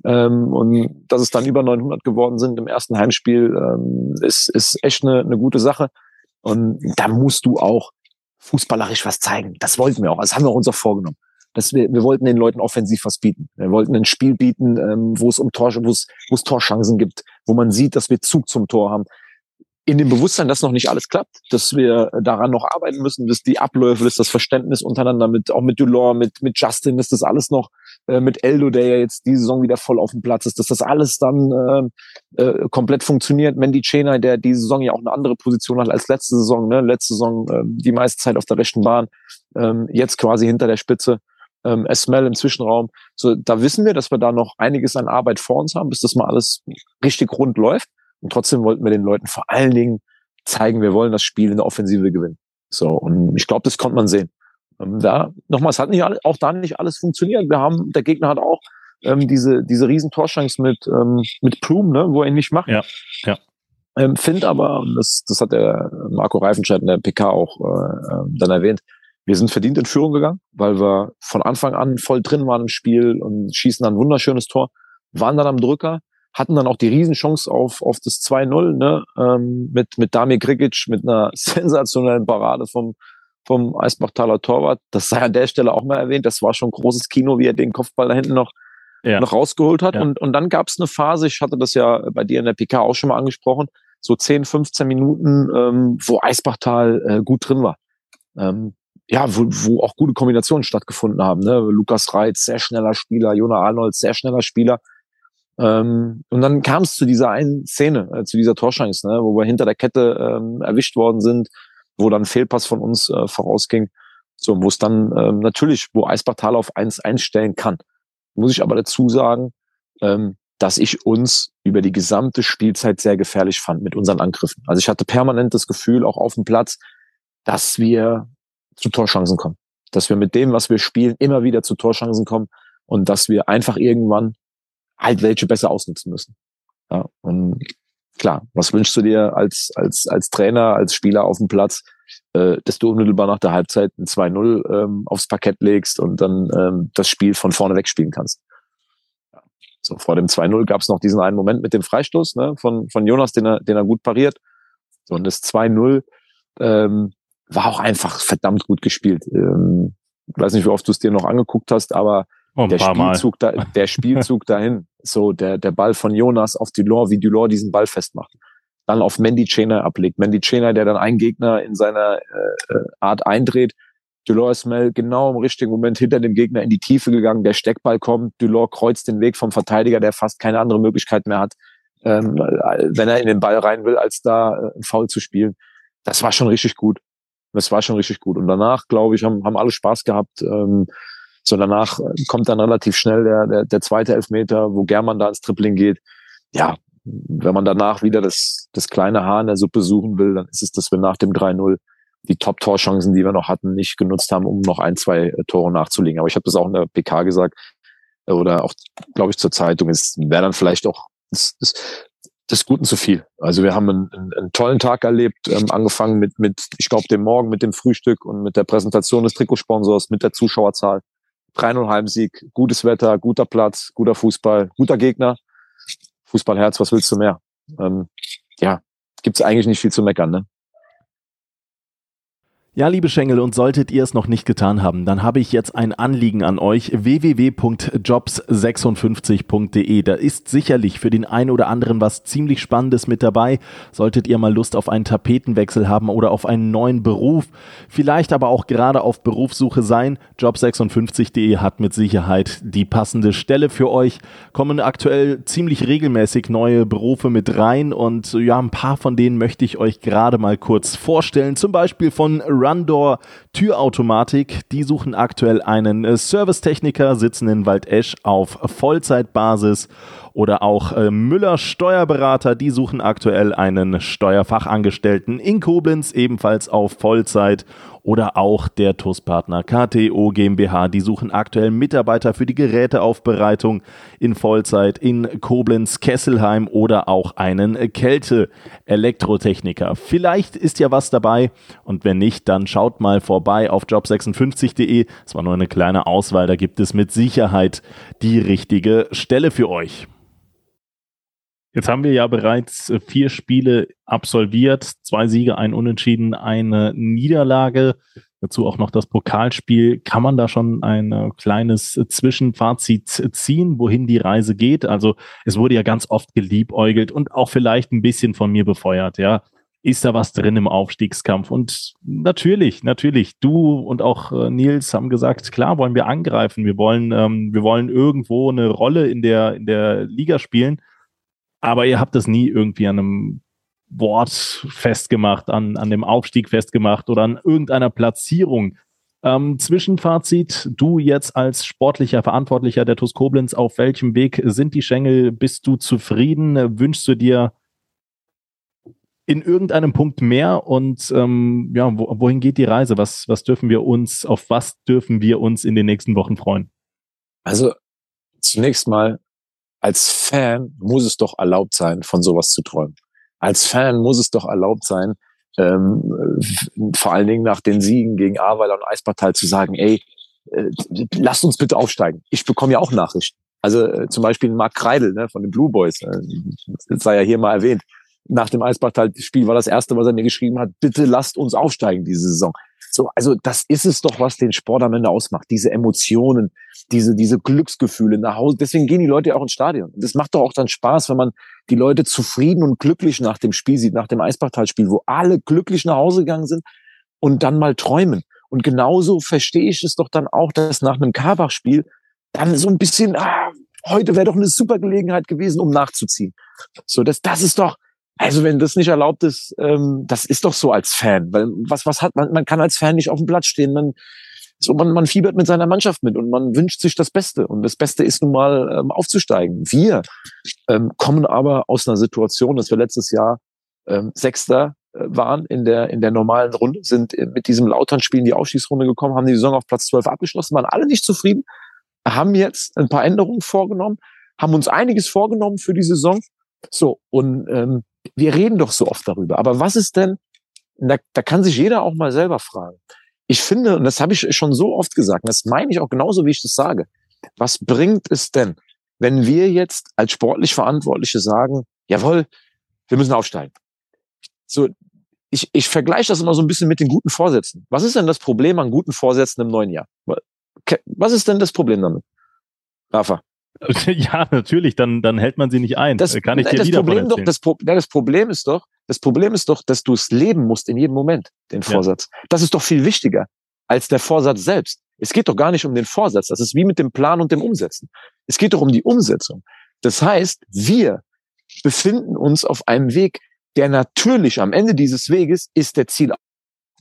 Ähm, und dass es dann über 900 geworden sind im ersten Heimspiel, ähm, ist, ist echt eine, eine gute Sache. Und da musst du auch fußballerisch was zeigen. Das wollten wir auch. Das haben wir uns auch vorgenommen. Dass wir, wir wollten den Leuten offensiv was bieten. Wir wollten ein Spiel bieten, ähm, wo es um Tor, wo es, wo es Torchancen gibt, wo man sieht, dass wir Zug zum Tor haben, in dem Bewusstsein, dass noch nicht alles klappt, dass wir daran noch arbeiten müssen, dass die Abläufe, dass das Verständnis untereinander mit, auch mit Dulor, mit, mit Justin, dass das alles noch, äh, mit Eldo, der ja jetzt die Saison wieder voll auf dem Platz ist, dass das alles dann äh, äh, komplett funktioniert. Mandy Cheney, der diese Saison ja auch eine andere Position hat als letzte Saison, ne? letzte Saison äh, die meiste Zeit auf der rechten Bahn, ähm, jetzt quasi hinter der Spitze. Ähm, Esmel im Zwischenraum. So, da wissen wir, dass wir da noch einiges an Arbeit vor uns haben, bis das mal alles richtig rund läuft. Und trotzdem wollten wir den Leuten vor allen Dingen zeigen, wir wollen das Spiel in der Offensive gewinnen. So, und ich glaube, das konnte man sehen. Ähm, da, nochmal, es hat nicht alle, auch da nicht alles funktioniert. Wir haben, der Gegner hat auch ähm, diese, diese riesen Torschance mit, ähm, mit Plume, ne, wo er ihn nicht macht. Ja, ja. Ähm, Find aber, und das, das hat der Marco Reifenscheid in der PK auch äh, ähm, dann erwähnt, wir sind verdient in Führung gegangen, weil wir von Anfang an voll drin waren im Spiel und schießen dann ein wunderschönes Tor, waren dann am Drücker, hatten dann auch die Riesenchance auf, auf das 2-0, ne, ähm, mit, mit Damir Grigic, mit einer sensationellen Parade vom, vom Eisbachtaler Torwart. Das sei an der Stelle auch mal erwähnt. Das war schon großes Kino, wie er den Kopfball da hinten noch, ja. noch rausgeholt hat. Ja. Und, und dann gab es eine Phase, ich hatte das ja bei dir in der PK auch schon mal angesprochen, so 10, 15 Minuten, ähm, wo Eisbachtal äh, gut drin war. Ähm, ja, wo, wo auch gute Kombinationen stattgefunden haben. Ne? Lukas Reitz, sehr schneller Spieler, Jona Arnold, sehr schneller Spieler. Ähm, und dann kam es zu dieser einen Szene, äh, zu dieser Torschance, ne, wo wir hinter der Kette ähm, erwischt worden sind, wo dann Fehlpass von uns äh, vorausging. So, wo es dann ähm, natürlich, wo Eisbachtal auf eins einstellen kann. Muss ich aber dazu sagen, ähm, dass ich uns über die gesamte Spielzeit sehr gefährlich fand mit unseren Angriffen. Also ich hatte permanent das Gefühl, auch auf dem Platz, dass wir zu Torchancen kommen. Dass wir mit dem, was wir spielen, immer wieder zu Torchancen kommen und dass wir einfach irgendwann halt welche besser ausnutzen müssen. Ja, und klar, was wünschst du dir als, als, als Trainer, als Spieler auf dem Platz, äh, dass du unmittelbar nach der Halbzeit ein 2-0 ähm, aufs Parkett legst und dann ähm, das Spiel von vorne weg spielen kannst. So, vor dem 2-0 gab es noch diesen einen Moment mit dem Freistoß ne, von, von Jonas, den er, den er gut pariert. So, und das 2-0 ähm, war auch einfach verdammt gut gespielt. Ähm, weiß nicht, wie oft du es dir noch angeguckt hast, aber Oh, der Spielzug, da, der Spielzug dahin, so der, der Ball von Jonas auf Dulor, wie Dulor diesen Ball festmacht. Dann auf Mandy Chainer ablegt. Mandy Chainer, der dann einen Gegner in seiner äh, äh Art eindreht. Dulor ist mal genau im richtigen Moment hinter dem Gegner in die Tiefe gegangen. Der Steckball kommt. Dulor kreuzt den Weg vom Verteidiger, der fast keine andere Möglichkeit mehr hat, ähm, wenn er in den Ball rein will, als da äh, ein Foul zu spielen. Das war schon richtig gut. Das war schon richtig gut. Und danach, glaube ich, haben, haben alle Spaß gehabt. Ähm, so danach kommt dann relativ schnell der, der, der zweite Elfmeter, wo German da ins Tripling geht. Ja, wenn man danach wieder das, das kleine Haar in der Suppe suchen will, dann ist es, dass wir nach dem 3-0 die Top-Torchancen, die wir noch hatten, nicht genutzt haben, um noch ein, zwei äh, Tore nachzulegen. Aber ich habe das auch in der PK gesagt äh, oder auch, glaube ich, zur Zeitung. Es wäre dann vielleicht auch das, das, das Guten zu viel. Also wir haben einen, einen, einen tollen Tag erlebt, ähm, angefangen mit, mit ich glaube, dem Morgen, mit dem Frühstück und mit der Präsentation des Trikotsponsors, mit der Zuschauerzahl. 3-0 Heimsieg, gutes Wetter, guter Platz, guter Fußball, guter Gegner. Fußballherz, was willst du mehr? Ähm, ja, gibt's eigentlich nicht viel zu meckern, ne? Ja, liebe Schengel, und solltet ihr es noch nicht getan haben, dann habe ich jetzt ein Anliegen an euch. www.jobs56.de. Da ist sicherlich für den einen oder anderen was ziemlich Spannendes mit dabei. Solltet ihr mal Lust auf einen Tapetenwechsel haben oder auf einen neuen Beruf, vielleicht aber auch gerade auf Berufssuche sein, jobs56.de hat mit Sicherheit die passende Stelle für euch. Kommen aktuell ziemlich regelmäßig neue Berufe mit rein und ja, ein paar von denen möchte ich euch gerade mal kurz vorstellen. Zum Beispiel von Run Door Türautomatik. Die suchen aktuell einen äh, Servicetechniker, sitzen in Waldesch auf Vollzeitbasis oder auch äh, Müller Steuerberater, die suchen aktuell einen Steuerfachangestellten in Koblenz, ebenfalls auf Vollzeit oder auch der TUS-Partner KTO GmbH. Die suchen aktuell Mitarbeiter für die Geräteaufbereitung in Vollzeit in Koblenz, Kesselheim oder auch einen Kälte-Elektrotechniker. Vielleicht ist ja was dabei und wenn nicht, dann schaut mal vorbei auf job56.de. Es war nur eine kleine Auswahl, da gibt es mit Sicherheit die richtige Stelle für euch. Jetzt haben wir ja bereits äh, vier Spiele absolviert, zwei Siege, ein Unentschieden, eine Niederlage. Dazu auch noch das Pokalspiel. Kann man da schon ein äh, kleines Zwischenfazit ziehen, wohin die Reise geht? Also es wurde ja ganz oft geliebäugelt und auch vielleicht ein bisschen von mir befeuert, ja. Ist da was drin im Aufstiegskampf? Und natürlich, natürlich, du und auch äh, Nils haben gesagt, klar wollen wir angreifen. Wir wollen, ähm, wir wollen irgendwo eine Rolle in der, in der Liga spielen aber ihr habt das nie irgendwie an einem Wort festgemacht, an, an dem Aufstieg festgemacht oder an irgendeiner Platzierung. Ähm, Zwischenfazit, du jetzt als sportlicher Verantwortlicher der TuS Koblenz, auf welchem Weg sind die Schengel? Bist du zufrieden? Wünschst du dir in irgendeinem Punkt mehr? Und ähm, ja, wo, wohin geht die Reise? Was, was dürfen wir uns, auf was dürfen wir uns in den nächsten Wochen freuen? Also zunächst mal als Fan muss es doch erlaubt sein, von sowas zu träumen. Als Fan muss es doch erlaubt sein, ähm, vor allen Dingen nach den Siegen gegen Ahrweiler und Eispartal zu sagen, ey, äh, lasst uns bitte aufsteigen. Ich bekomme ja auch Nachrichten. Also äh, zum Beispiel Mark Kreidel ne, von den Blue Boys, äh, das sei ja hier mal erwähnt. Nach dem Eispartal-Spiel war das erste, was er mir geschrieben hat, bitte lasst uns aufsteigen diese Saison. So, also das ist es doch, was den Sport am Ende ausmacht. Diese Emotionen, diese, diese Glücksgefühle nach Hause. Deswegen gehen die Leute ja auch ins Stadion. Und das macht doch auch dann Spaß, wenn man die Leute zufrieden und glücklich nach dem Spiel sieht, nach dem Eisbachtalspiel, wo alle glücklich nach Hause gegangen sind und dann mal träumen. Und genauso verstehe ich es doch dann auch, dass nach einem Karbach-Spiel dann so ein bisschen, ah, heute wäre doch eine super Gelegenheit gewesen, um nachzuziehen. So, das, das ist doch, also wenn das nicht erlaubt ist, ähm, das ist doch so als Fan, weil was was hat man? Man kann als Fan nicht auf dem Platz stehen. Man so man, man fiebert mit seiner Mannschaft mit und man wünscht sich das Beste und das Beste ist nun mal ähm, aufzusteigen. Wir ähm, kommen aber aus einer Situation, dass wir letztes Jahr ähm, Sechster äh, waren in der in der normalen Runde, sind mit diesem Lautern-Spiel in die Aufstiegsrunde gekommen, haben die Saison auf Platz 12 abgeschlossen, waren alle nicht zufrieden, haben jetzt ein paar Änderungen vorgenommen, haben uns einiges vorgenommen für die Saison. So und ähm, wir reden doch so oft darüber. Aber was ist denn, da, da kann sich jeder auch mal selber fragen. Ich finde, und das habe ich schon so oft gesagt, das meine ich auch genauso, wie ich das sage. Was bringt es denn, wenn wir jetzt als sportlich Verantwortliche sagen, jawohl, wir müssen aufsteigen? So, ich, ich vergleiche das immer so ein bisschen mit den guten Vorsätzen. Was ist denn das Problem an guten Vorsätzen im neuen Jahr? Was ist denn das Problem damit? Rafa. Ja, natürlich, dann, dann hält man sie nicht ein. Das, Kann ich dir das Problem doch, das, das Problem ist doch, das Problem ist doch, dass du es leben musst in jedem Moment, den Vorsatz. Ja. Das ist doch viel wichtiger als der Vorsatz selbst. Es geht doch gar nicht um den Vorsatz. Das ist wie mit dem Plan und dem Umsetzen. Es geht doch um die Umsetzung. Das heißt, wir befinden uns auf einem Weg, der natürlich am Ende dieses Weges ist der Ziel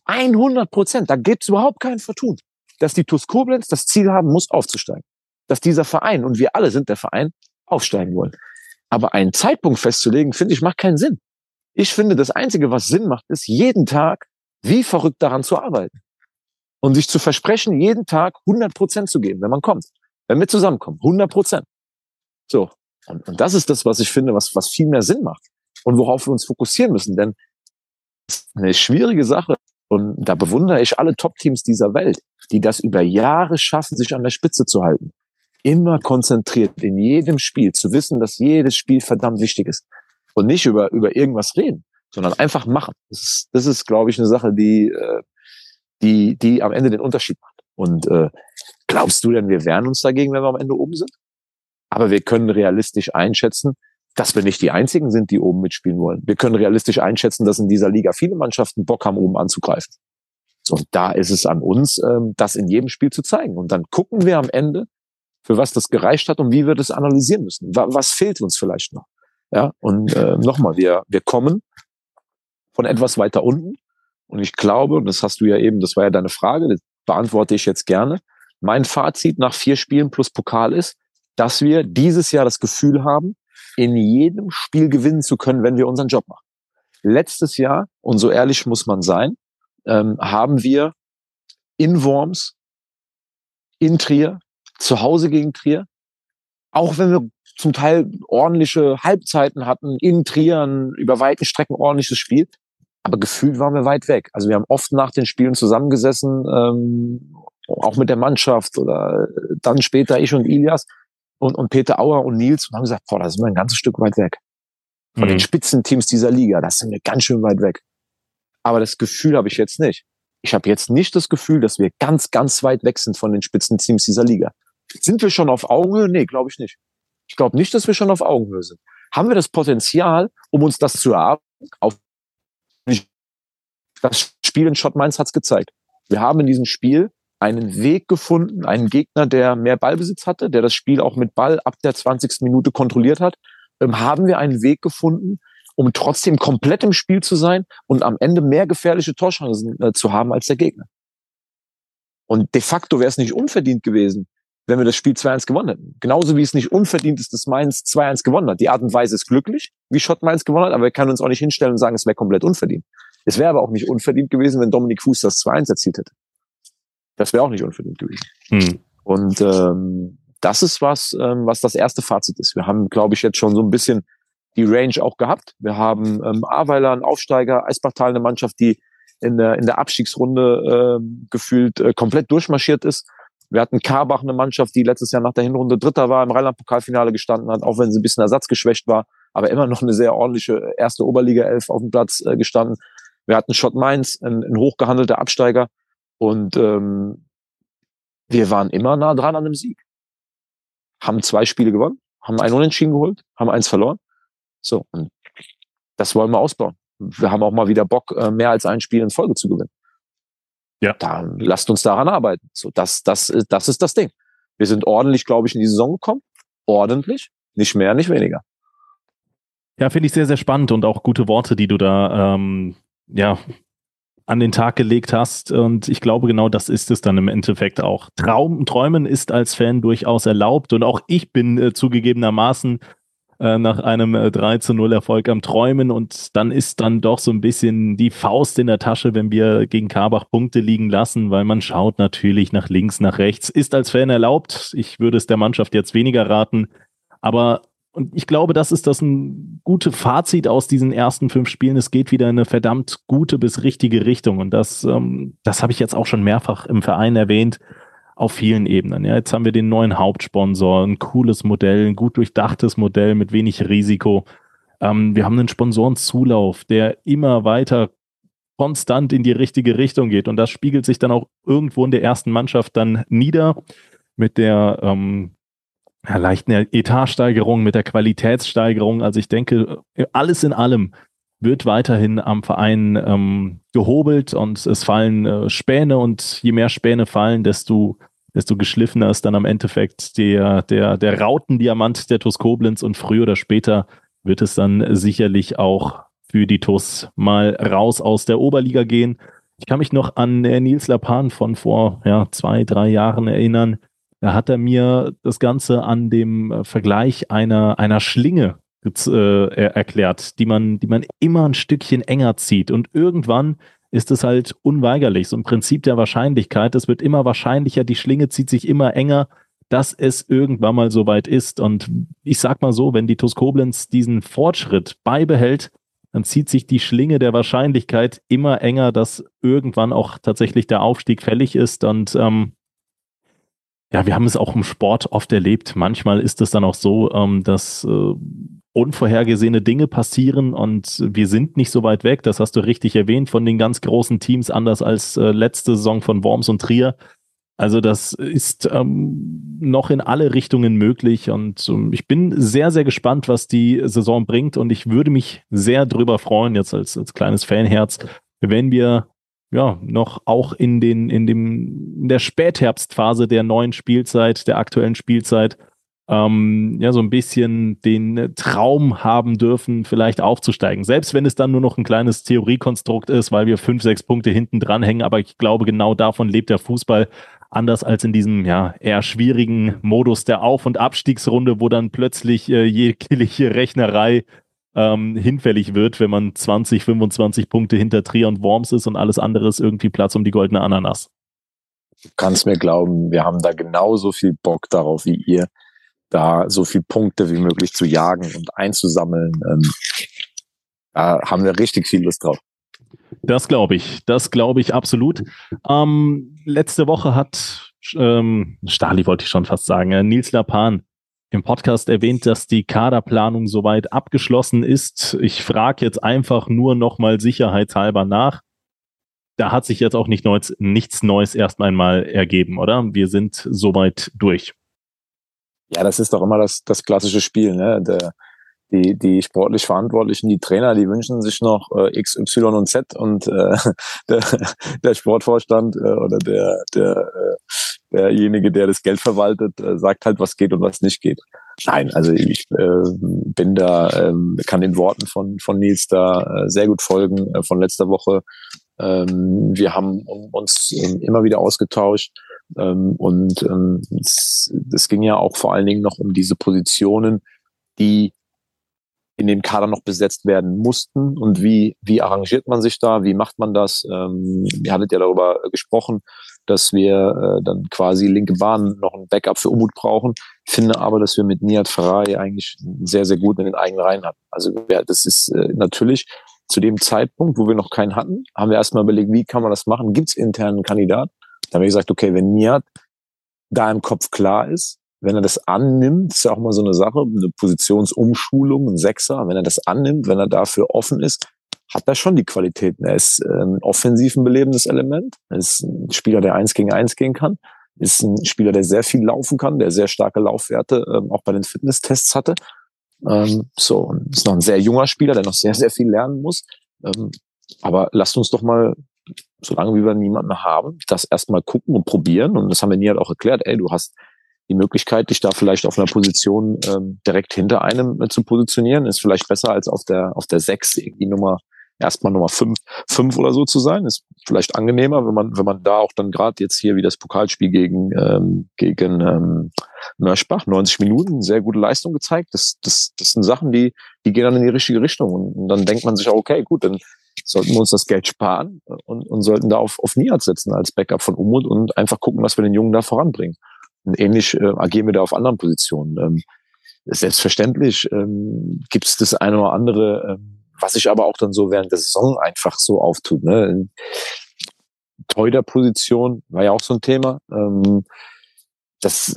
100 Prozent. Da gibt es überhaupt kein Vertun, dass die TuS Koblenz das Ziel haben muss, aufzusteigen dass dieser Verein, und wir alle sind der Verein, aufsteigen wollen. Aber einen Zeitpunkt festzulegen, finde ich, macht keinen Sinn. Ich finde, das Einzige, was Sinn macht, ist, jeden Tag wie verrückt daran zu arbeiten. Und sich zu versprechen, jeden Tag 100 Prozent zu geben, wenn man kommt. Wenn wir zusammenkommen. 100 Prozent. So. Und, und das ist das, was ich finde, was, was viel mehr Sinn macht. Und worauf wir uns fokussieren müssen. Denn es ist eine schwierige Sache. Und da bewundere ich alle Top-Teams dieser Welt, die das über Jahre schaffen, sich an der Spitze zu halten immer konzentriert in jedem Spiel, zu wissen, dass jedes Spiel verdammt wichtig ist. Und nicht über, über irgendwas reden, sondern einfach machen. Das ist, das ist glaube ich, eine Sache, die, äh, die, die am Ende den Unterschied macht. Und äh, glaubst du denn, wir wehren uns dagegen, wenn wir am Ende oben sind? Aber wir können realistisch einschätzen, dass wir nicht die einzigen sind, die oben mitspielen wollen. Wir können realistisch einschätzen, dass in dieser Liga viele Mannschaften Bock haben, oben anzugreifen. So, und da ist es an uns, ähm, das in jedem Spiel zu zeigen. Und dann gucken wir am Ende, für was das gereicht hat und wie wir das analysieren müssen. Was fehlt uns vielleicht noch? Ja, und äh, nochmal, wir, wir kommen von etwas weiter unten. Und ich glaube, und das hast du ja eben, das war ja deine Frage, das beantworte ich jetzt gerne. Mein Fazit nach vier Spielen plus Pokal ist, dass wir dieses Jahr das Gefühl haben, in jedem Spiel gewinnen zu können, wenn wir unseren Job machen. Letztes Jahr, und so ehrlich muss man sein, ähm, haben wir in Worms, in Trier, zu Hause gegen Trier, auch wenn wir zum Teil ordentliche Halbzeiten hatten, in Trier ein über weiten Strecken ordentliches Spiel, aber gefühlt waren wir weit weg. Also wir haben oft nach den Spielen zusammengesessen, ähm, auch mit der Mannschaft oder dann später ich und Ilias und, und Peter Auer und Nils und haben gesagt, boah, da sind wir ein ganzes Stück weit weg. Von mhm. den Spitzenteams dieser Liga, das sind wir ganz schön weit weg. Aber das Gefühl habe ich jetzt nicht. Ich habe jetzt nicht das Gefühl, dass wir ganz, ganz weit weg sind von den Spitzenteams dieser Liga. Sind wir schon auf Augenhöhe? Nee, glaube ich nicht. Ich glaube nicht, dass wir schon auf Augenhöhe sind. Haben wir das Potenzial, um uns das zu erarbeiten? Auf das Spiel in Schott Mainz hat es gezeigt. Wir haben in diesem Spiel einen Weg gefunden, einen Gegner, der mehr Ballbesitz hatte, der das Spiel auch mit Ball ab der 20. Minute kontrolliert hat. Ähm, haben wir einen Weg gefunden, um trotzdem komplett im Spiel zu sein und am Ende mehr gefährliche Torchancen äh, zu haben als der Gegner. Und de facto wäre es nicht unverdient gewesen, wenn wir das Spiel 2-1 gewonnen hätten. Genauso wie es nicht unverdient ist, dass Mainz 2-1 gewonnen hat. Die Art und Weise ist glücklich, wie Schott Mainz gewonnen hat, aber wir können uns auch nicht hinstellen und sagen, es wäre komplett unverdient. Es wäre aber auch nicht unverdient gewesen, wenn Dominik Fuß das 2-1 erzielt hätte. Das wäre auch nicht unverdient gewesen. Hm. Und ähm, das ist was, ähm, was das erste Fazit ist. Wir haben, glaube ich, jetzt schon so ein bisschen die Range auch gehabt. Wir haben ähm, Aweiler, ein Aufsteiger, Eisbachtal, eine Mannschaft, die in der, in der Abstiegsrunde äh, gefühlt äh, komplett durchmarschiert ist. Wir hatten Karbach, eine Mannschaft, die letztes Jahr nach der Hinrunde Dritter war, im Rheinland-Pokalfinale gestanden hat, auch wenn sie ein bisschen ersatzgeschwächt war, aber immer noch eine sehr ordentliche erste Oberliga-Elf auf dem Platz äh, gestanden. Wir hatten Schott Mainz, ein, ein hochgehandelter Absteiger. Und ähm, wir waren immer nah dran an dem Sieg. Haben zwei Spiele gewonnen, haben einen Unentschieden geholt, haben eins verloren. So, und das wollen wir ausbauen. Wir haben auch mal wieder Bock, äh, mehr als ein Spiel in Folge zu gewinnen. Ja. Dann lasst uns daran arbeiten. So, das, das, das ist das Ding. Wir sind ordentlich, glaube ich, in die Saison gekommen. Ordentlich. Nicht mehr, nicht weniger. Ja, finde ich sehr, sehr spannend und auch gute Worte, die du da ähm, ja, an den Tag gelegt hast. Und ich glaube, genau das ist es dann im Endeffekt auch. Traum, Träumen ist als Fan durchaus erlaubt. Und auch ich bin äh, zugegebenermaßen äh, nach einem äh, 3 zu 0 Erfolg am Träumen und dann ist dann doch so ein bisschen die Faust in der Tasche, wenn wir gegen Karbach Punkte liegen lassen, weil man schaut natürlich nach links, nach rechts. Ist als Fan erlaubt. Ich würde es der Mannschaft jetzt weniger raten. Aber und ich glaube, das ist das ein gute Fazit aus diesen ersten fünf Spielen. Es geht wieder in eine verdammt gute bis richtige Richtung. Und das, ähm, das habe ich jetzt auch schon mehrfach im Verein erwähnt auf vielen Ebenen. Ja, jetzt haben wir den neuen Hauptsponsor, ein cooles Modell, ein gut durchdachtes Modell mit wenig Risiko. Ähm, wir haben einen Sponsorenzulauf, der immer weiter konstant in die richtige Richtung geht. Und das spiegelt sich dann auch irgendwo in der ersten Mannschaft dann nieder mit der ähm, ja, leichten Etatsteigerung, mit der Qualitätssteigerung. Also ich denke, alles in allem wird weiterhin am Verein ähm, gehobelt und es fallen äh, Späne und je mehr Späne fallen, desto desto geschliffener ist dann am Endeffekt der, der, der Rautendiamant der TUS Koblenz und früher oder später wird es dann sicherlich auch für die TUS mal raus aus der Oberliga gehen. Ich kann mich noch an äh, Nils Lapan von vor ja, zwei, drei Jahren erinnern. Da hat er mir das Ganze an dem äh, Vergleich einer, einer Schlinge äh, erklärt, die man, die man immer ein Stückchen enger zieht. Und irgendwann ist es halt unweigerlich. So ein Prinzip der Wahrscheinlichkeit. Es wird immer wahrscheinlicher, die Schlinge zieht sich immer enger, dass es irgendwann mal soweit ist. Und ich sag mal so, wenn die TuS Koblenz diesen Fortschritt beibehält, dann zieht sich die Schlinge der Wahrscheinlichkeit immer enger, dass irgendwann auch tatsächlich der Aufstieg fällig ist. Und ähm, ja, wir haben es auch im Sport oft erlebt. Manchmal ist es dann auch so, ähm, dass äh, unvorhergesehene Dinge passieren und wir sind nicht so weit weg, das hast du richtig erwähnt, von den ganz großen Teams, anders als äh, letzte Saison von Worms und Trier. Also das ist ähm, noch in alle Richtungen möglich und ähm, ich bin sehr, sehr gespannt, was die Saison bringt und ich würde mich sehr drüber freuen, jetzt als, als kleines Fanherz, wenn wir ja noch auch in den in dem in der Spätherbstphase der neuen Spielzeit, der aktuellen Spielzeit ähm, ja, so ein bisschen den Traum haben dürfen, vielleicht aufzusteigen. Selbst wenn es dann nur noch ein kleines Theoriekonstrukt ist, weil wir fünf, sechs Punkte hinten dran hängen. Aber ich glaube, genau davon lebt der Fußball. Anders als in diesem ja eher schwierigen Modus der Auf- und Abstiegsrunde, wo dann plötzlich äh, jegliche Rechnerei ähm, hinfällig wird, wenn man 20, 25 Punkte hinter Trier und Worms ist und alles andere ist irgendwie Platz um die goldene Ananas. Du kannst mir glauben, wir haben da genauso viel Bock darauf wie ihr da so viel Punkte wie möglich zu jagen und einzusammeln. Ähm, da haben wir richtig viel Lust drauf. Das glaube ich, das glaube ich absolut. Ähm, letzte Woche hat ähm, Stali wollte ich schon fast sagen, äh, Nils Lapan im Podcast erwähnt, dass die Kaderplanung soweit abgeschlossen ist. Ich frage jetzt einfach nur nochmal sicherheitshalber nach. Da hat sich jetzt auch nicht Neues, nichts Neues erst einmal ergeben, oder? Wir sind soweit durch. Ja, das ist doch immer das, das klassische Spiel. Ne? Der, die, die sportlich Verantwortlichen, die Trainer, die wünschen sich noch äh, X, Y und Z und äh, der, der Sportvorstand äh, oder der, der, äh, derjenige, der das Geld verwaltet, äh, sagt halt, was geht und was nicht geht. Nein, also ich äh, bin da, äh, kann den Worten von, von Nils da äh, sehr gut folgen äh, von letzter Woche. Ähm, wir haben uns äh, immer wieder ausgetauscht. Ähm, und ähm, es, es ging ja auch vor allen Dingen noch um diese Positionen, die in dem Kader noch besetzt werden mussten und wie, wie arrangiert man sich da, wie macht man das? Ähm, ihr hattet ja darüber gesprochen, dass wir äh, dann quasi linke Bahn noch ein Backup für Umut brauchen. Finde aber, dass wir mit Nihat Ferrari eigentlich sehr, sehr gut in den eigenen Reihen hatten. Also ja, das ist äh, natürlich zu dem Zeitpunkt, wo wir noch keinen hatten, haben wir erstmal überlegt, wie kann man das machen? Gibt es internen Kandidat? Da haben wir gesagt, okay, wenn Nihat da im Kopf klar ist, wenn er das annimmt, ist ja auch mal so eine Sache, eine Positionsumschulung, ein Sechser, wenn er das annimmt, wenn er dafür offen ist, hat er schon die Qualitäten. Er ist ähm, offensiv ein belebendes Element. Er ist ein Spieler, der eins gegen eins gehen kann. Ist ein Spieler, der sehr viel laufen kann, der sehr starke Laufwerte ähm, auch bei den Fitnesstests hatte. Ähm, so, und ist noch ein sehr junger Spieler, der noch sehr, sehr viel lernen muss. Ähm, aber lasst uns doch mal solange wir niemanden haben, das erstmal gucken und probieren. Und das haben wir nie halt auch erklärt. Ey, du hast die Möglichkeit, dich da vielleicht auf einer Position ähm, direkt hinter einem äh, zu positionieren, ist vielleicht besser als auf der auf der sechs irgendwie Nummer erstmal Nummer fünf, fünf oder so zu sein. Ist vielleicht angenehmer, wenn man wenn man da auch dann gerade jetzt hier wie das Pokalspiel gegen ähm, gegen ähm, Mörschbach 90 Minuten sehr gute Leistung gezeigt. Das das das sind Sachen, die die gehen dann in die richtige Richtung und, und dann denkt man sich auch okay, gut, dann sollten wir uns das Geld sparen und, und sollten da auf, auf Niat setzen als Backup von Umut und einfach gucken, was wir den Jungen da voranbringen. Und ähnlich äh, agieren wir da auf anderen Positionen. Ähm, selbstverständlich ähm, gibt es das eine oder andere, ähm, was sich aber auch dann so während der Saison einfach so auftut. Ne? Teuter-Position war ja auch so ein Thema. Ähm, das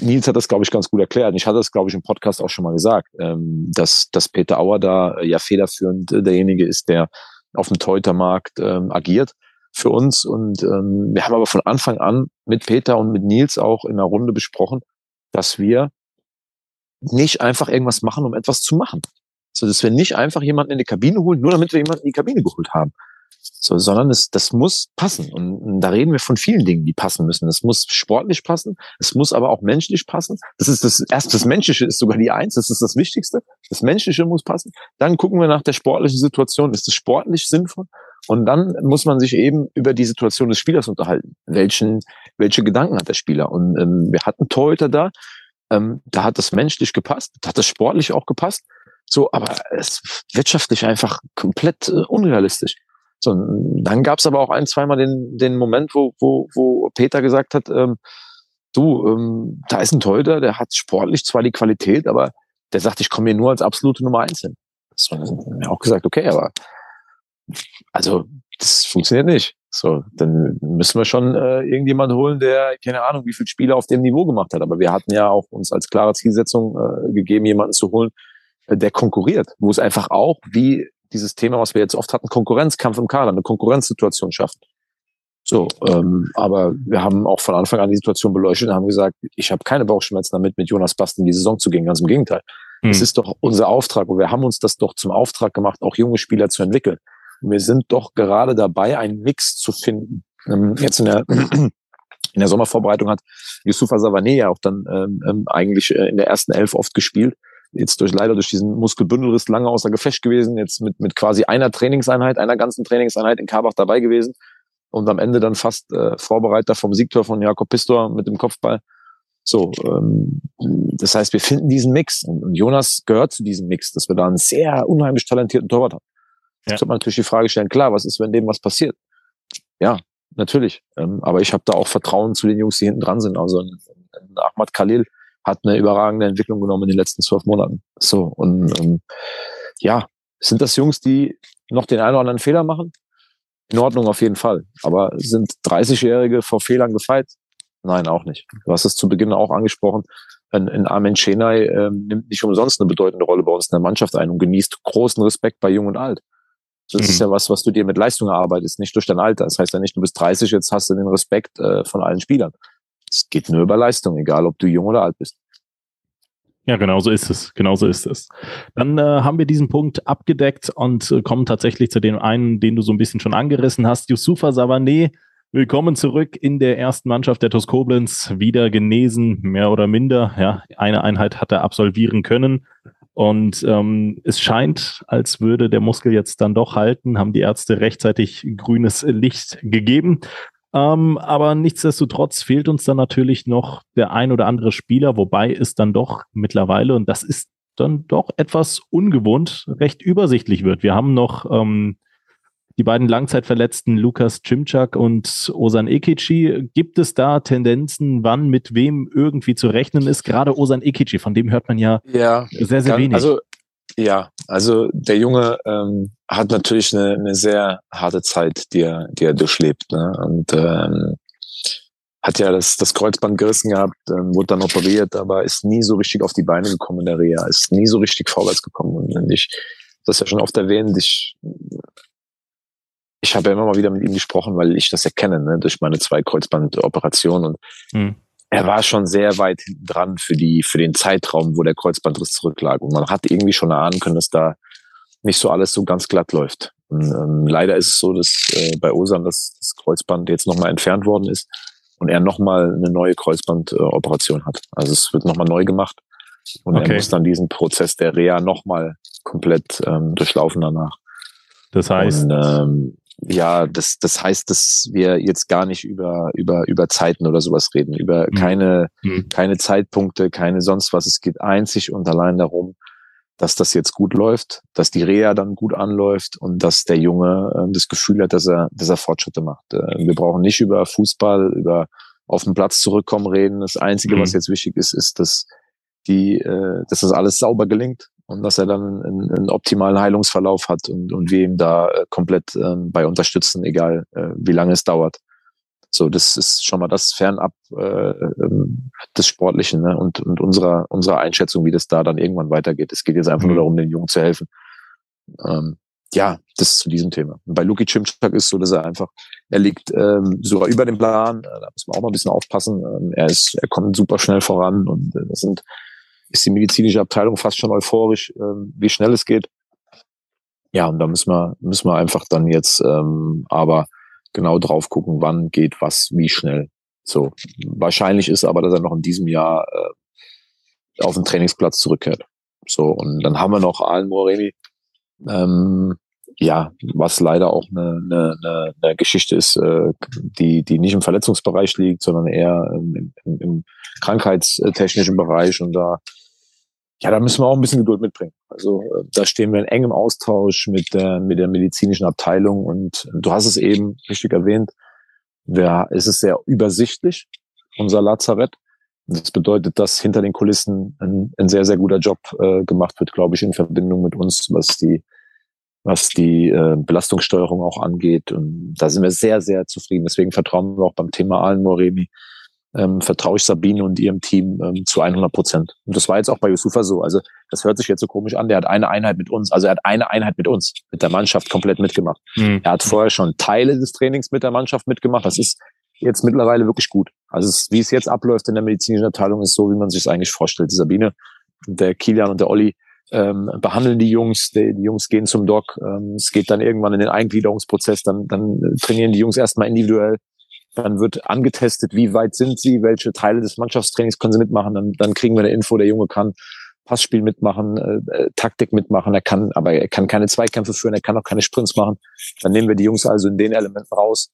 Nils hat das, glaube ich, ganz gut erklärt. Ich hatte das, glaube ich, im Podcast auch schon mal gesagt, ähm, dass, dass Peter Auer da äh, ja federführend äh, derjenige ist, der auf dem Teutermarkt ähm, agiert für uns. Und ähm, wir haben aber von Anfang an mit Peter und mit Nils auch in einer Runde besprochen, dass wir nicht einfach irgendwas machen, um etwas zu machen. So, dass wir nicht einfach jemanden in die Kabine holen, nur damit wir jemanden in die Kabine geholt haben. So, sondern es, das muss passen. Und, da reden wir von vielen Dingen, die passen müssen. Es muss sportlich passen, es muss aber auch menschlich passen. Das ist das erste, das Menschliche ist sogar die Eins, das ist das Wichtigste. Das Menschliche muss passen. Dann gucken wir nach der sportlichen Situation. Ist es sportlich sinnvoll? Und dann muss man sich eben über die Situation des Spielers unterhalten. Welchen, welche Gedanken hat der Spieler? Und ähm, wir hatten Torhüter da, ähm, da hat das menschlich gepasst, da hat das sportlich auch gepasst. So, aber es wirtschaftlich einfach komplett äh, unrealistisch. So, dann gab es aber auch ein, zweimal den, den Moment, wo, wo, wo Peter gesagt hat, ähm, du, ähm, da ist ein Torhüter, der hat sportlich zwar die Qualität, aber der sagt, ich komme hier nur als absolute Nummer eins hin. So, dann haben wir auch gesagt, okay, aber also das funktioniert nicht. So, dann müssen wir schon äh, irgendjemand holen, der keine Ahnung, wie viele Spiele auf dem Niveau gemacht hat. Aber wir hatten ja auch uns als klare Zielsetzung äh, gegeben, jemanden zu holen, äh, der konkurriert, wo es einfach auch, wie dieses Thema, was wir jetzt oft hatten, Konkurrenzkampf im Kader, eine Konkurrenzsituation schaffen. So, ähm, aber wir haben auch von Anfang an die Situation beleuchtet und haben gesagt, ich habe keine Bauchschmerzen damit, mit Jonas Bast in die Saison zu gehen. Ganz im Gegenteil. Mhm. Es ist doch unser Auftrag und wir haben uns das doch zum Auftrag gemacht, auch junge Spieler zu entwickeln. Und wir sind doch gerade dabei, einen Mix zu finden. Ähm, jetzt in der, in der Sommervorbereitung hat Yusufa Savané ja auch dann ähm, ähm, eigentlich äh, in der ersten Elf oft gespielt jetzt durch leider durch diesen Muskelbündelriss lange außer Gefecht gewesen, jetzt mit, mit quasi einer Trainingseinheit, einer ganzen Trainingseinheit in Karbach dabei gewesen und am Ende dann fast äh, Vorbereiter vom Siegtor von Jakob Pistor mit dem Kopfball. So, ähm, das heißt, wir finden diesen Mix und, und Jonas gehört zu diesem Mix, dass wir da einen sehr unheimlich talentierten Torwart haben. Ja. Jetzt wird man natürlich die Frage stellen, klar, was ist, wenn dem was passiert? Ja, natürlich. Ähm, aber ich habe da auch Vertrauen zu den Jungs, die hinten dran sind. Also ein, ein Ahmad Khalil, hat eine überragende Entwicklung genommen in den letzten zwölf Monaten. So, und ähm, ja, sind das Jungs, die noch den einen oder anderen Fehler machen? In Ordnung auf jeden Fall. Aber sind 30-Jährige vor Fehlern gefeit? Nein, auch nicht. Du hast es zu Beginn auch angesprochen. In, in Armin Chenay ähm, nimmt nicht umsonst eine bedeutende Rolle bei uns in der Mannschaft ein und genießt großen Respekt bei Jung und Alt. Das mhm. ist ja was, was du dir mit Leistung erarbeitest, nicht durch dein Alter. Das heißt ja nicht, du bist 30, jetzt hast du den Respekt äh, von allen Spielern. Es geht nur über Leistung, egal ob du jung oder alt bist. Ja, genau so ist es. Genau so ist es. Dann äh, haben wir diesen Punkt abgedeckt und äh, kommen tatsächlich zu dem einen, den du so ein bisschen schon angerissen hast. Yusufa Savané, willkommen zurück in der ersten Mannschaft der TuS Koblenz. Wieder genesen, mehr oder minder. Ja, eine Einheit hat er absolvieren können. Und ähm, es scheint, als würde der Muskel jetzt dann doch halten, haben die Ärzte rechtzeitig grünes Licht gegeben. Ähm, aber nichtsdestotrotz fehlt uns dann natürlich noch der ein oder andere Spieler, wobei es dann doch mittlerweile, und das ist dann doch etwas ungewohnt, recht übersichtlich wird. Wir haben noch ähm, die beiden Langzeitverletzten Lukas Cimczak und Osan Ekici. Gibt es da Tendenzen, wann mit wem irgendwie zu rechnen ist? Gerade Osan Ekici, von dem hört man ja, ja sehr, sehr kann, wenig. Also ja, also der Junge ähm, hat natürlich eine, eine sehr harte Zeit, die er, die er durchlebt. Ne? Und ähm, hat ja das, das Kreuzband gerissen gehabt, ähm, wurde dann operiert, aber ist nie so richtig auf die Beine gekommen in der Reha, ist nie so richtig vorwärts gekommen. Und ich, das ja schon oft erwähnt, ich, ich habe ja immer mal wieder mit ihm gesprochen, weil ich das erkenne, ne, durch meine zwei Kreuzbandoperationen. Und hm er war schon sehr weit dran für die, für den Zeitraum, wo der Kreuzbandriss zurücklag. Und man hat irgendwie schon erahnen können, dass da nicht so alles so ganz glatt läuft. Und, ähm, leider ist es so, dass äh, bei Osan das, das Kreuzband jetzt nochmal entfernt worden ist und er nochmal eine neue Kreuzbandoperation hat. Also es wird nochmal neu gemacht und okay. er muss dann diesen Prozess der Reha nochmal komplett ähm, durchlaufen danach. Das heißt, und, ähm, ja, das, das heißt, dass wir jetzt gar nicht über, über, über Zeiten oder sowas reden, über mhm. keine, mhm. keine Zeitpunkte, keine sonst was. Es geht einzig und allein darum, dass das jetzt gut läuft, dass die Reha dann gut anläuft und dass der Junge äh, das Gefühl hat, dass er, dass er Fortschritte macht. Äh, wir brauchen nicht über Fußball, über auf den Platz zurückkommen reden. Das Einzige, mhm. was jetzt wichtig ist, ist, dass die, äh, dass das alles sauber gelingt, und dass er dann einen, einen optimalen Heilungsverlauf hat und, und wir ihm da äh, komplett ähm, bei unterstützen, egal äh, wie lange es dauert. So, das ist schon mal das fernab äh, ähm, des Sportlichen ne? und, und unserer, unserer Einschätzung, wie das da dann irgendwann weitergeht. Es geht jetzt einfach mhm. nur darum, den Jungen zu helfen. Ähm, ja, das ist zu diesem Thema. Und bei Luki Cimczak ist so, dass er einfach, er liegt ähm, sogar über dem Plan, äh, da muss man auch mal ein bisschen aufpassen. Ähm, er ist, er kommt super schnell voran und äh, das sind ist die medizinische Abteilung fast schon euphorisch, äh, wie schnell es geht. Ja, und da müssen wir, müssen wir einfach dann jetzt ähm, aber genau drauf gucken, wann geht was, wie schnell. So. Wahrscheinlich ist aber, dass er noch in diesem Jahr äh, auf den Trainingsplatz zurückkehrt. So, und dann haben wir noch Alan Moreni, ähm, ja, was leider auch eine, eine, eine Geschichte ist, äh, die, die nicht im Verletzungsbereich liegt, sondern eher im, im, im krankheitstechnischen Bereich. Und da ja, da müssen wir auch ein bisschen Geduld mitbringen. Also äh, da stehen wir in engem Austausch mit der, mit der medizinischen Abteilung und du hast es eben richtig erwähnt, wir, es ist sehr übersichtlich, unser Lazarett. Das bedeutet, dass hinter den Kulissen ein, ein sehr, sehr guter Job äh, gemacht wird, glaube ich, in Verbindung mit uns, was die, was die äh, Belastungssteuerung auch angeht. Und da sind wir sehr, sehr zufrieden. Deswegen vertrauen wir auch beim Thema Alan Moremi ähm, vertraue ich Sabine und ihrem Team ähm, zu 100 Prozent. Und das war jetzt auch bei Yusufa so. Also das hört sich jetzt so komisch an. Der hat eine Einheit mit uns. Also er hat eine Einheit mit uns, mit der Mannschaft komplett mitgemacht. Mhm. Er hat vorher schon Teile des Trainings mit der Mannschaft mitgemacht. Das ist jetzt mittlerweile wirklich gut. Also es, wie es jetzt abläuft in der medizinischen Abteilung, ist so, wie man sich es eigentlich vorstellt. Die Sabine, der Kilian und der Olli ähm, behandeln die Jungs, die, die Jungs gehen zum Doc, ähm, es geht dann irgendwann in den Eingliederungsprozess, dann, dann trainieren die Jungs erstmal individuell, dann wird angetestet, wie weit sind sie, welche Teile des Mannschaftstrainings können sie mitmachen, dann, dann kriegen wir eine Info, der Junge kann Passspiel mitmachen, äh, äh, Taktik mitmachen, er kann, aber er kann keine Zweikämpfe führen, er kann auch keine Sprints machen. Dann nehmen wir die Jungs also in den Elementen raus.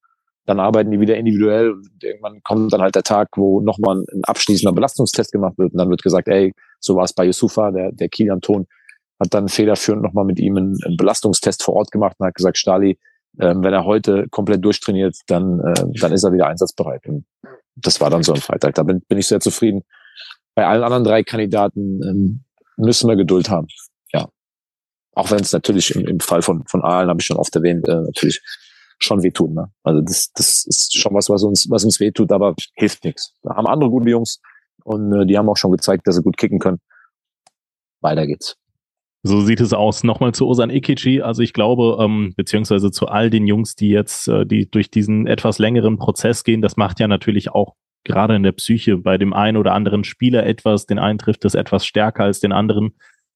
Dann arbeiten die wieder individuell und irgendwann kommt dann halt der Tag, wo nochmal ein abschließender Belastungstest gemacht wird. Und dann wird gesagt, ey, so war es bei Yusufa, der, der Kilian Ton hat dann federführend nochmal mit ihm einen, einen, Belastungstest vor Ort gemacht und hat gesagt, Stali, ähm, wenn er heute komplett durchtrainiert, dann, äh, dann ist er wieder einsatzbereit. Und das war dann so am Freitag. Da bin, bin ich sehr zufrieden. Bei allen anderen drei Kandidaten ähm, müssen wir Geduld haben. Ja. Auch wenn es natürlich im, im Fall von, von Aalen, habe ich schon oft erwähnt, äh, natürlich schon wehtun. Ne? Also das, das ist schon was, was uns, was uns wehtut, aber hilft nichts. Da haben andere gute Jungs und äh, die haben auch schon gezeigt, dass sie gut kicken können. Weiter geht's. So sieht es aus. Nochmal zu Osan Ikichi. Also ich glaube, ähm, beziehungsweise zu all den Jungs, die jetzt, äh, die durch diesen etwas längeren Prozess gehen, das macht ja natürlich auch gerade in der Psyche bei dem einen oder anderen Spieler etwas. Den einen trifft es etwas stärker als den anderen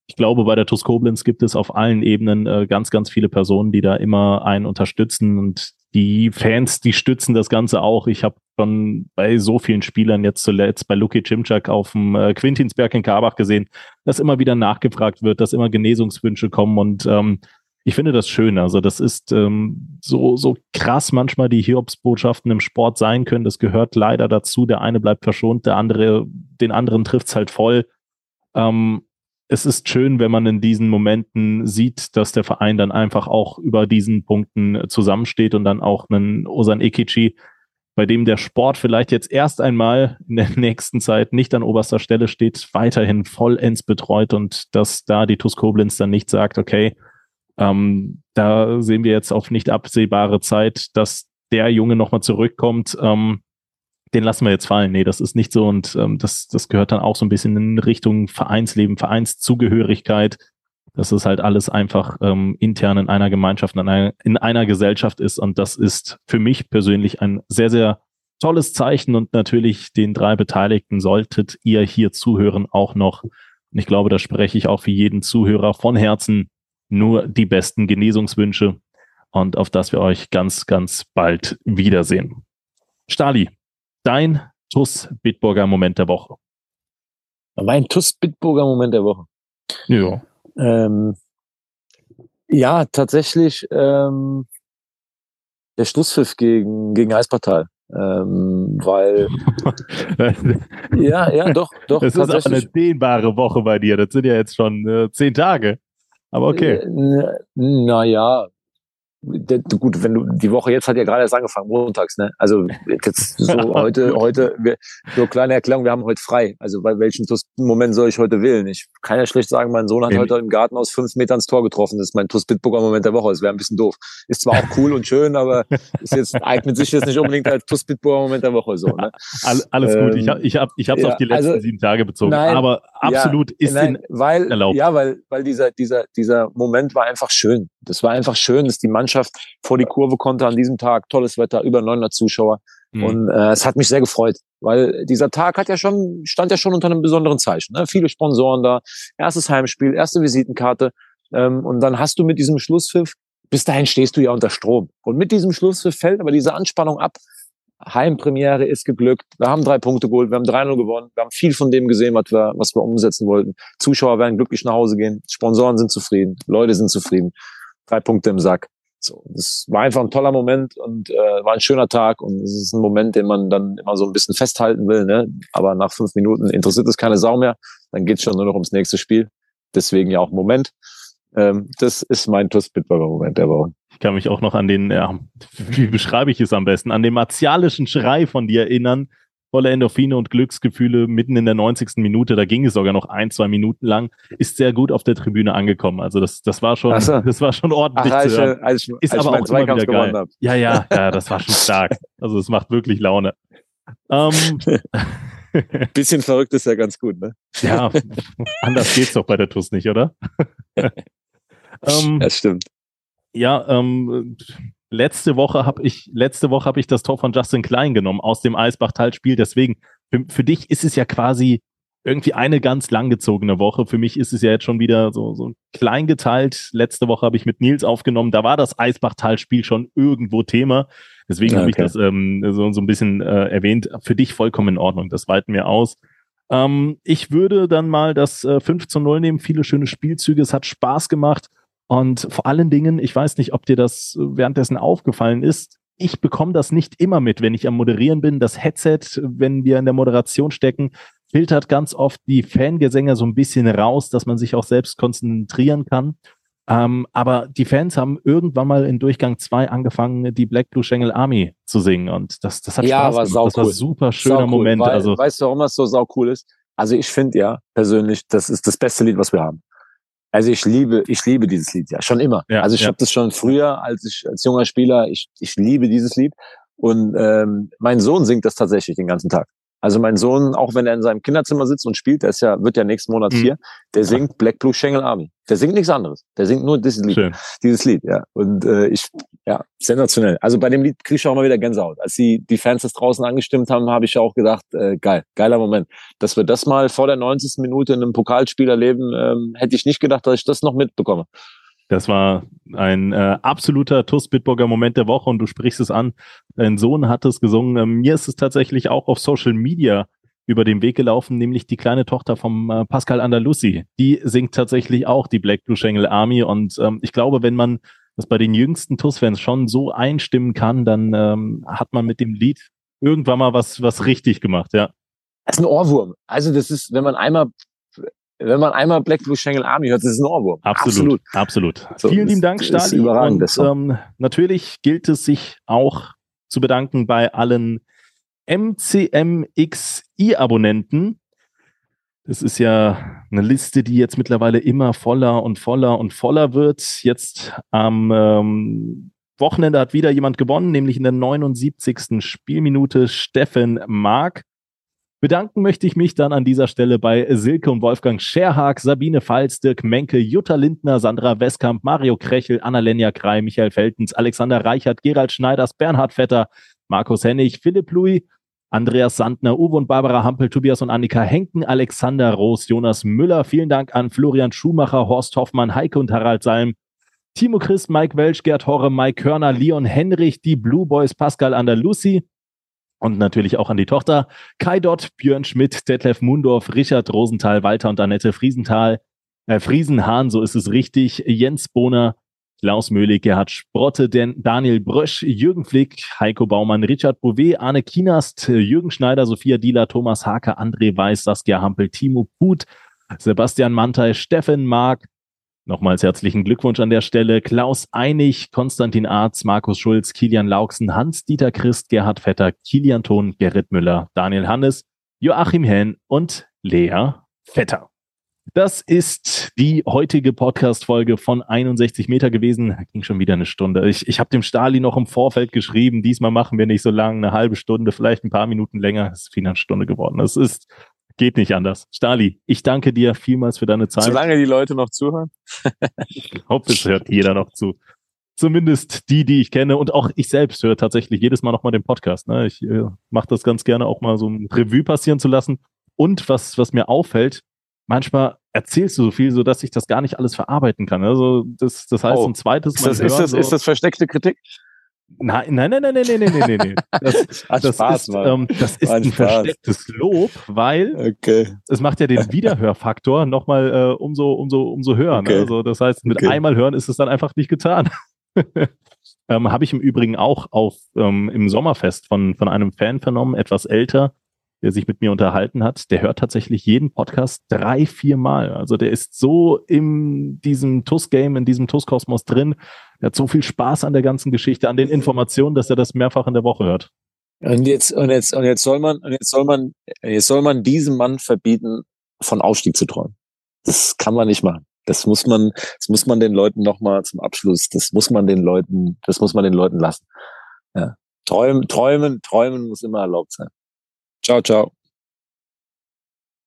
ich glaube, bei der TuS Koblenz gibt es auf allen Ebenen äh, ganz, ganz viele Personen, die da immer einen unterstützen und die Fans, die stützen das Ganze auch. Ich habe schon bei so vielen Spielern jetzt zuletzt bei Luki Cimczak auf dem äh, Quintinsberg in Karbach gesehen, dass immer wieder nachgefragt wird, dass immer Genesungswünsche kommen und ähm, ich finde das schön. Also das ist ähm, so, so krass manchmal die Hiobsbotschaften im Sport sein können. Das gehört leider dazu. Der eine bleibt verschont, der andere, den anderen trifft's halt voll. Ähm, es ist schön, wenn man in diesen Momenten sieht, dass der Verein dann einfach auch über diesen Punkten zusammensteht und dann auch einen Osan Ekichi, bei dem der Sport vielleicht jetzt erst einmal in der nächsten Zeit nicht an oberster Stelle steht, weiterhin vollends betreut und dass da die TuS Koblenz dann nicht sagt, okay, ähm, da sehen wir jetzt auf nicht absehbare Zeit, dass der Junge nochmal zurückkommt. Ähm, den lassen wir jetzt fallen. Nee, das ist nicht so und ähm, das, das gehört dann auch so ein bisschen in Richtung Vereinsleben, Vereinszugehörigkeit, dass es halt alles einfach ähm, intern in einer Gemeinschaft, in einer, in einer Gesellschaft ist und das ist für mich persönlich ein sehr, sehr tolles Zeichen und natürlich den drei Beteiligten solltet ihr hier zuhören auch noch. Und ich glaube, da spreche ich auch für jeden Zuhörer von Herzen nur die besten Genesungswünsche und auf das wir euch ganz, ganz bald wiedersehen. Stali, dein TUS Bitburger Moment der Woche? Mein TUS Bitburger Moment der Woche. Ja. Ähm, ja, tatsächlich ähm, der Schlusspfiff gegen, gegen Eispartal. Ähm, weil ja, ja, doch, doch. Das ist auch eine dehnbare Woche bei dir. Das sind ja jetzt schon äh, zehn Tage. Aber okay. Äh, naja, gut, wenn du die Woche jetzt hat ja gerade erst angefangen, montags, ne? Also jetzt so heute, heute, wir, so kleine Erklärung, wir haben heute frei. Also bei welchem Moment soll ich heute wählen? Ich kann ja schlecht sagen, mein Sohn hat heute im Garten aus fünf Metern ins Tor getroffen. Das ist mein TuS Bitburger Moment der Woche. Das wäre ein bisschen doof. Ist zwar auch cool und schön, aber ist jetzt eignet sich jetzt nicht unbedingt als TuS Bitburger Moment der Woche so. Ne? Alles ähm, gut. Ich habe ich hab, ich hab's ja, auf die letzten also, sieben Tage bezogen. Nein, aber absolut ja, ist nein, weil, erlaubt. Ja, weil, weil dieser, dieser, dieser Moment war einfach schön. Das war einfach schön, dass die Mannschaft vor die Kurve konnte an diesem Tag. Tolles Wetter, über 900 Zuschauer. Mhm. Und äh, es hat mich sehr gefreut, weil dieser Tag hat ja schon, stand ja schon unter einem besonderen Zeichen. Ne? Viele Sponsoren da, erstes Heimspiel, erste Visitenkarte. Ähm, und dann hast du mit diesem Schlusspfiff, bis dahin stehst du ja unter Strom. Und mit diesem Schlusspfiff fällt aber diese Anspannung ab. Heimpremiere ist geglückt. Wir haben drei Punkte geholt. Wir haben 3-0 gewonnen. Wir haben viel von dem gesehen, was wir, was wir umsetzen wollten. Zuschauer werden glücklich nach Hause gehen. Sponsoren sind zufrieden. Leute sind zufrieden drei Punkte im Sack. So, das war einfach ein toller Moment und äh, war ein schöner Tag und es ist ein Moment, den man dann immer so ein bisschen festhalten will. Ne? Aber nach fünf Minuten interessiert es keine Sau mehr. Dann geht's schon nur noch ums nächste Spiel. Deswegen ja auch Moment. Ähm, das ist mein TuS Bitburger Moment der Woche. Ich kann mich auch noch an den, ja, wie beschreibe ich es am besten, an den martialischen Schrei von dir erinnern, voller Endorphine und Glücksgefühle mitten in der 90. Minute, da ging es sogar noch ein, zwei Minuten lang, ist sehr gut auf der Tribüne angekommen. Also das, das war schon, so. das war schon ordentlich Ach, zu hören. Als, ist als aber auch immer wieder geil. Ja, ja, ja, das war schon stark. Also es macht wirklich Laune. ähm, Bisschen verrückt ist ja ganz gut, ne? Ja, anders geht's doch bei der TUS nicht, oder? ähm, das stimmt. Ja, ähm, letzte Woche habe ich letzte Woche habe ich das Tor von Justin Klein genommen aus dem Eisbachtal-Spiel. Deswegen für, für dich ist es ja quasi irgendwie eine ganz langgezogene Woche. Für mich ist es ja jetzt schon wieder so, so klein geteilt. Letzte Woche habe ich mit Nils aufgenommen. Da war das Eisbachtal-Spiel schon irgendwo Thema. Deswegen okay. habe ich das ähm, so, so ein bisschen äh, erwähnt. Für dich vollkommen in Ordnung. Das weiten wir aus. Ähm, ich würde dann mal das äh, 5 zu 0 nehmen. Viele schöne Spielzüge. Es hat Spaß gemacht. Und vor allen Dingen, ich weiß nicht, ob dir das währenddessen aufgefallen ist, ich bekomme das nicht immer mit, wenn ich am Moderieren bin. Das Headset, wenn wir in der Moderation stecken, filtert ganz oft die Fangesänge so ein bisschen raus, dass man sich auch selbst konzentrieren kann. Ähm, aber die Fans haben irgendwann mal in Durchgang 2 angefangen, die Black Blue Schengel Army zu singen. Und das, das hat ja, Spaß war gemacht. Das war cool. super schöner cool, Moment. Weil, also, weißt du, warum das so sau cool ist? Also ich finde ja persönlich, das ist das beste Lied, was wir haben. Also ich liebe, ich liebe dieses Lied ja schon immer. Ja, also ich ja. habe das schon früher, als ich als junger Spieler, ich, ich liebe dieses Lied. Und ähm, mein Sohn singt das tatsächlich den ganzen Tag. Also mein Sohn, auch wenn er in seinem Kinderzimmer sitzt und spielt, der ist ja, wird ja nächsten Monat mhm. vier, der singt Black Blue Schengel Army. Der singt nichts anderes. Der singt nur dieses Lied. Schön. Dieses Lied, ja. Und äh, ich, ja, sensationell. Also bei dem Lied kriege ich auch mal wieder Gänsehaut. Als die, die Fans das draußen angestimmt haben, habe ich auch gedacht, äh, geil, geiler Moment. Dass wir das mal vor der 90. Minute in einem Pokalspiel erleben, ähm, hätte ich nicht gedacht, dass ich das noch mitbekomme. Das war ein äh, absoluter TUS Bitburger Moment der Woche und du sprichst es an. Dein Sohn hat es gesungen. Ähm, mir ist es tatsächlich auch auf Social Media über den Weg gelaufen, nämlich die kleine Tochter vom äh, Pascal Andalusi. Die singt tatsächlich auch die Black Blue Schengel Army und ähm, ich glaube, wenn man das bei den jüngsten TUS-Fans schon so einstimmen kann, dann ähm, hat man mit dem Lied irgendwann mal was, was richtig gemacht, ja. Das ist ein Ohrwurm. Also das ist, wenn man einmal wenn man einmal Black Blue Schengel Army hört, ist es ein Ohrwurm. Absolut, absolut. absolut. So, Vielen lieben Dank, Stali. Überragend, und ähm, natürlich gilt es sich auch zu bedanken bei allen MCMXI-Abonnenten. Das ist ja eine Liste, die jetzt mittlerweile immer voller und voller und voller wird. Jetzt am ähm, Wochenende hat wieder jemand gewonnen, nämlich in der 79. Spielminute Steffen Mark. Bedanken möchte ich mich dann an dieser Stelle bei Silke und Wolfgang Scherhag, Sabine Pfalz, Dirk Menke, Jutta Lindner, Sandra Westkamp, Mario Krechel, Annalenja Krei, Michael Feltens, Alexander Reichert, Gerald Schneiders, Bernhard Vetter, Markus Hennig, Philipp Louis, Andreas Sandner, Uwe und Barbara Hampel, Tobias und Annika Henken, Alexander Roos, Jonas Müller. Vielen Dank an Florian Schumacher, Horst Hoffmann, Heike und Harald Salm. Timo Christ, Mike Welsch, Gerd Horre, Mike Körner, Leon Henrich, die Blue Boys, Pascal Andalusi, und natürlich auch an die Tochter. Kai Dott, Björn Schmidt, Detlef Mundorf, Richard Rosenthal, Walter und Annette Friesenthal, äh, Friesenhahn, so ist es richtig, Jens Bohner, Klaus Möhlig, Gerhard Sprotte, Daniel Brösch, Jürgen Flick, Heiko Baumann, Richard Bouvet, Arne Kienast, Jürgen Schneider, Sophia Dieler, Thomas Hake, André Weiß, Saskia Hampel, Timo Put, Sebastian Mantei, Steffen Mark, Nochmals herzlichen Glückwunsch an der Stelle. Klaus Einig, Konstantin Arz, Markus Schulz, Kilian Lauksen, Hans-Dieter Christ, Gerhard Vetter, Kilian Thon, Gerrit Müller, Daniel Hannes, Joachim Henn und Lea Vetter. Das ist die heutige Podcast-Folge von 61 Meter gewesen. Ging schon wieder eine Stunde. Ich, ich habe dem Stali noch im Vorfeld geschrieben, diesmal machen wir nicht so lang, eine halbe Stunde, vielleicht ein paar Minuten länger. Es ist wieder eine Stunde geworden. Es ist Geht nicht anders. Stali, ich danke dir vielmals für deine Zeit. Solange die Leute noch zuhören. ich hoffe, es hört jeder noch zu. Zumindest die, die ich kenne. Und auch ich selbst höre tatsächlich jedes Mal nochmal den Podcast. Ne? Ich äh, mache das ganz gerne auch mal so ein Revue passieren zu lassen. Und was, was mir auffällt, manchmal erzählst du so viel, so dass ich das gar nicht alles verarbeiten kann. Also das, das heißt, oh. ein zweites Mal. Ist das, hören, ist, das, so, ist das versteckte Kritik? Nein, nein, nein, nein, nein, nein, nein, nein. Das, das Spaß, ist, ähm, das ist ein, ein verstecktes Lob, weil okay. es macht ja den Wiederhörfaktor nochmal äh, umso, umso, umso höher. Ne? Okay. Also das heißt, mit okay. einmal hören ist es dann einfach nicht getan. ähm, Habe ich im Übrigen auch auf ähm, im Sommerfest von, von einem Fan vernommen, etwas älter, der sich mit mir unterhalten hat, der hört tatsächlich jeden Podcast drei, vier Mal. Also der ist so in diesem TUS-Game, in diesem TUS-Kosmos drin. Der hat so viel Spaß an der ganzen Geschichte, an den Informationen, dass er das mehrfach in der Woche hört. Und jetzt, und jetzt, und jetzt soll man, und jetzt soll man, jetzt soll man diesem Mann verbieten, von Aufstieg zu träumen. Das kann man nicht machen. Das muss man, das muss man den Leuten nochmal zum Abschluss, das muss man den Leuten, das muss man den Leuten lassen. Ja. Träumen, träumen, träumen muss immer erlaubt sein. Ciao, ciao.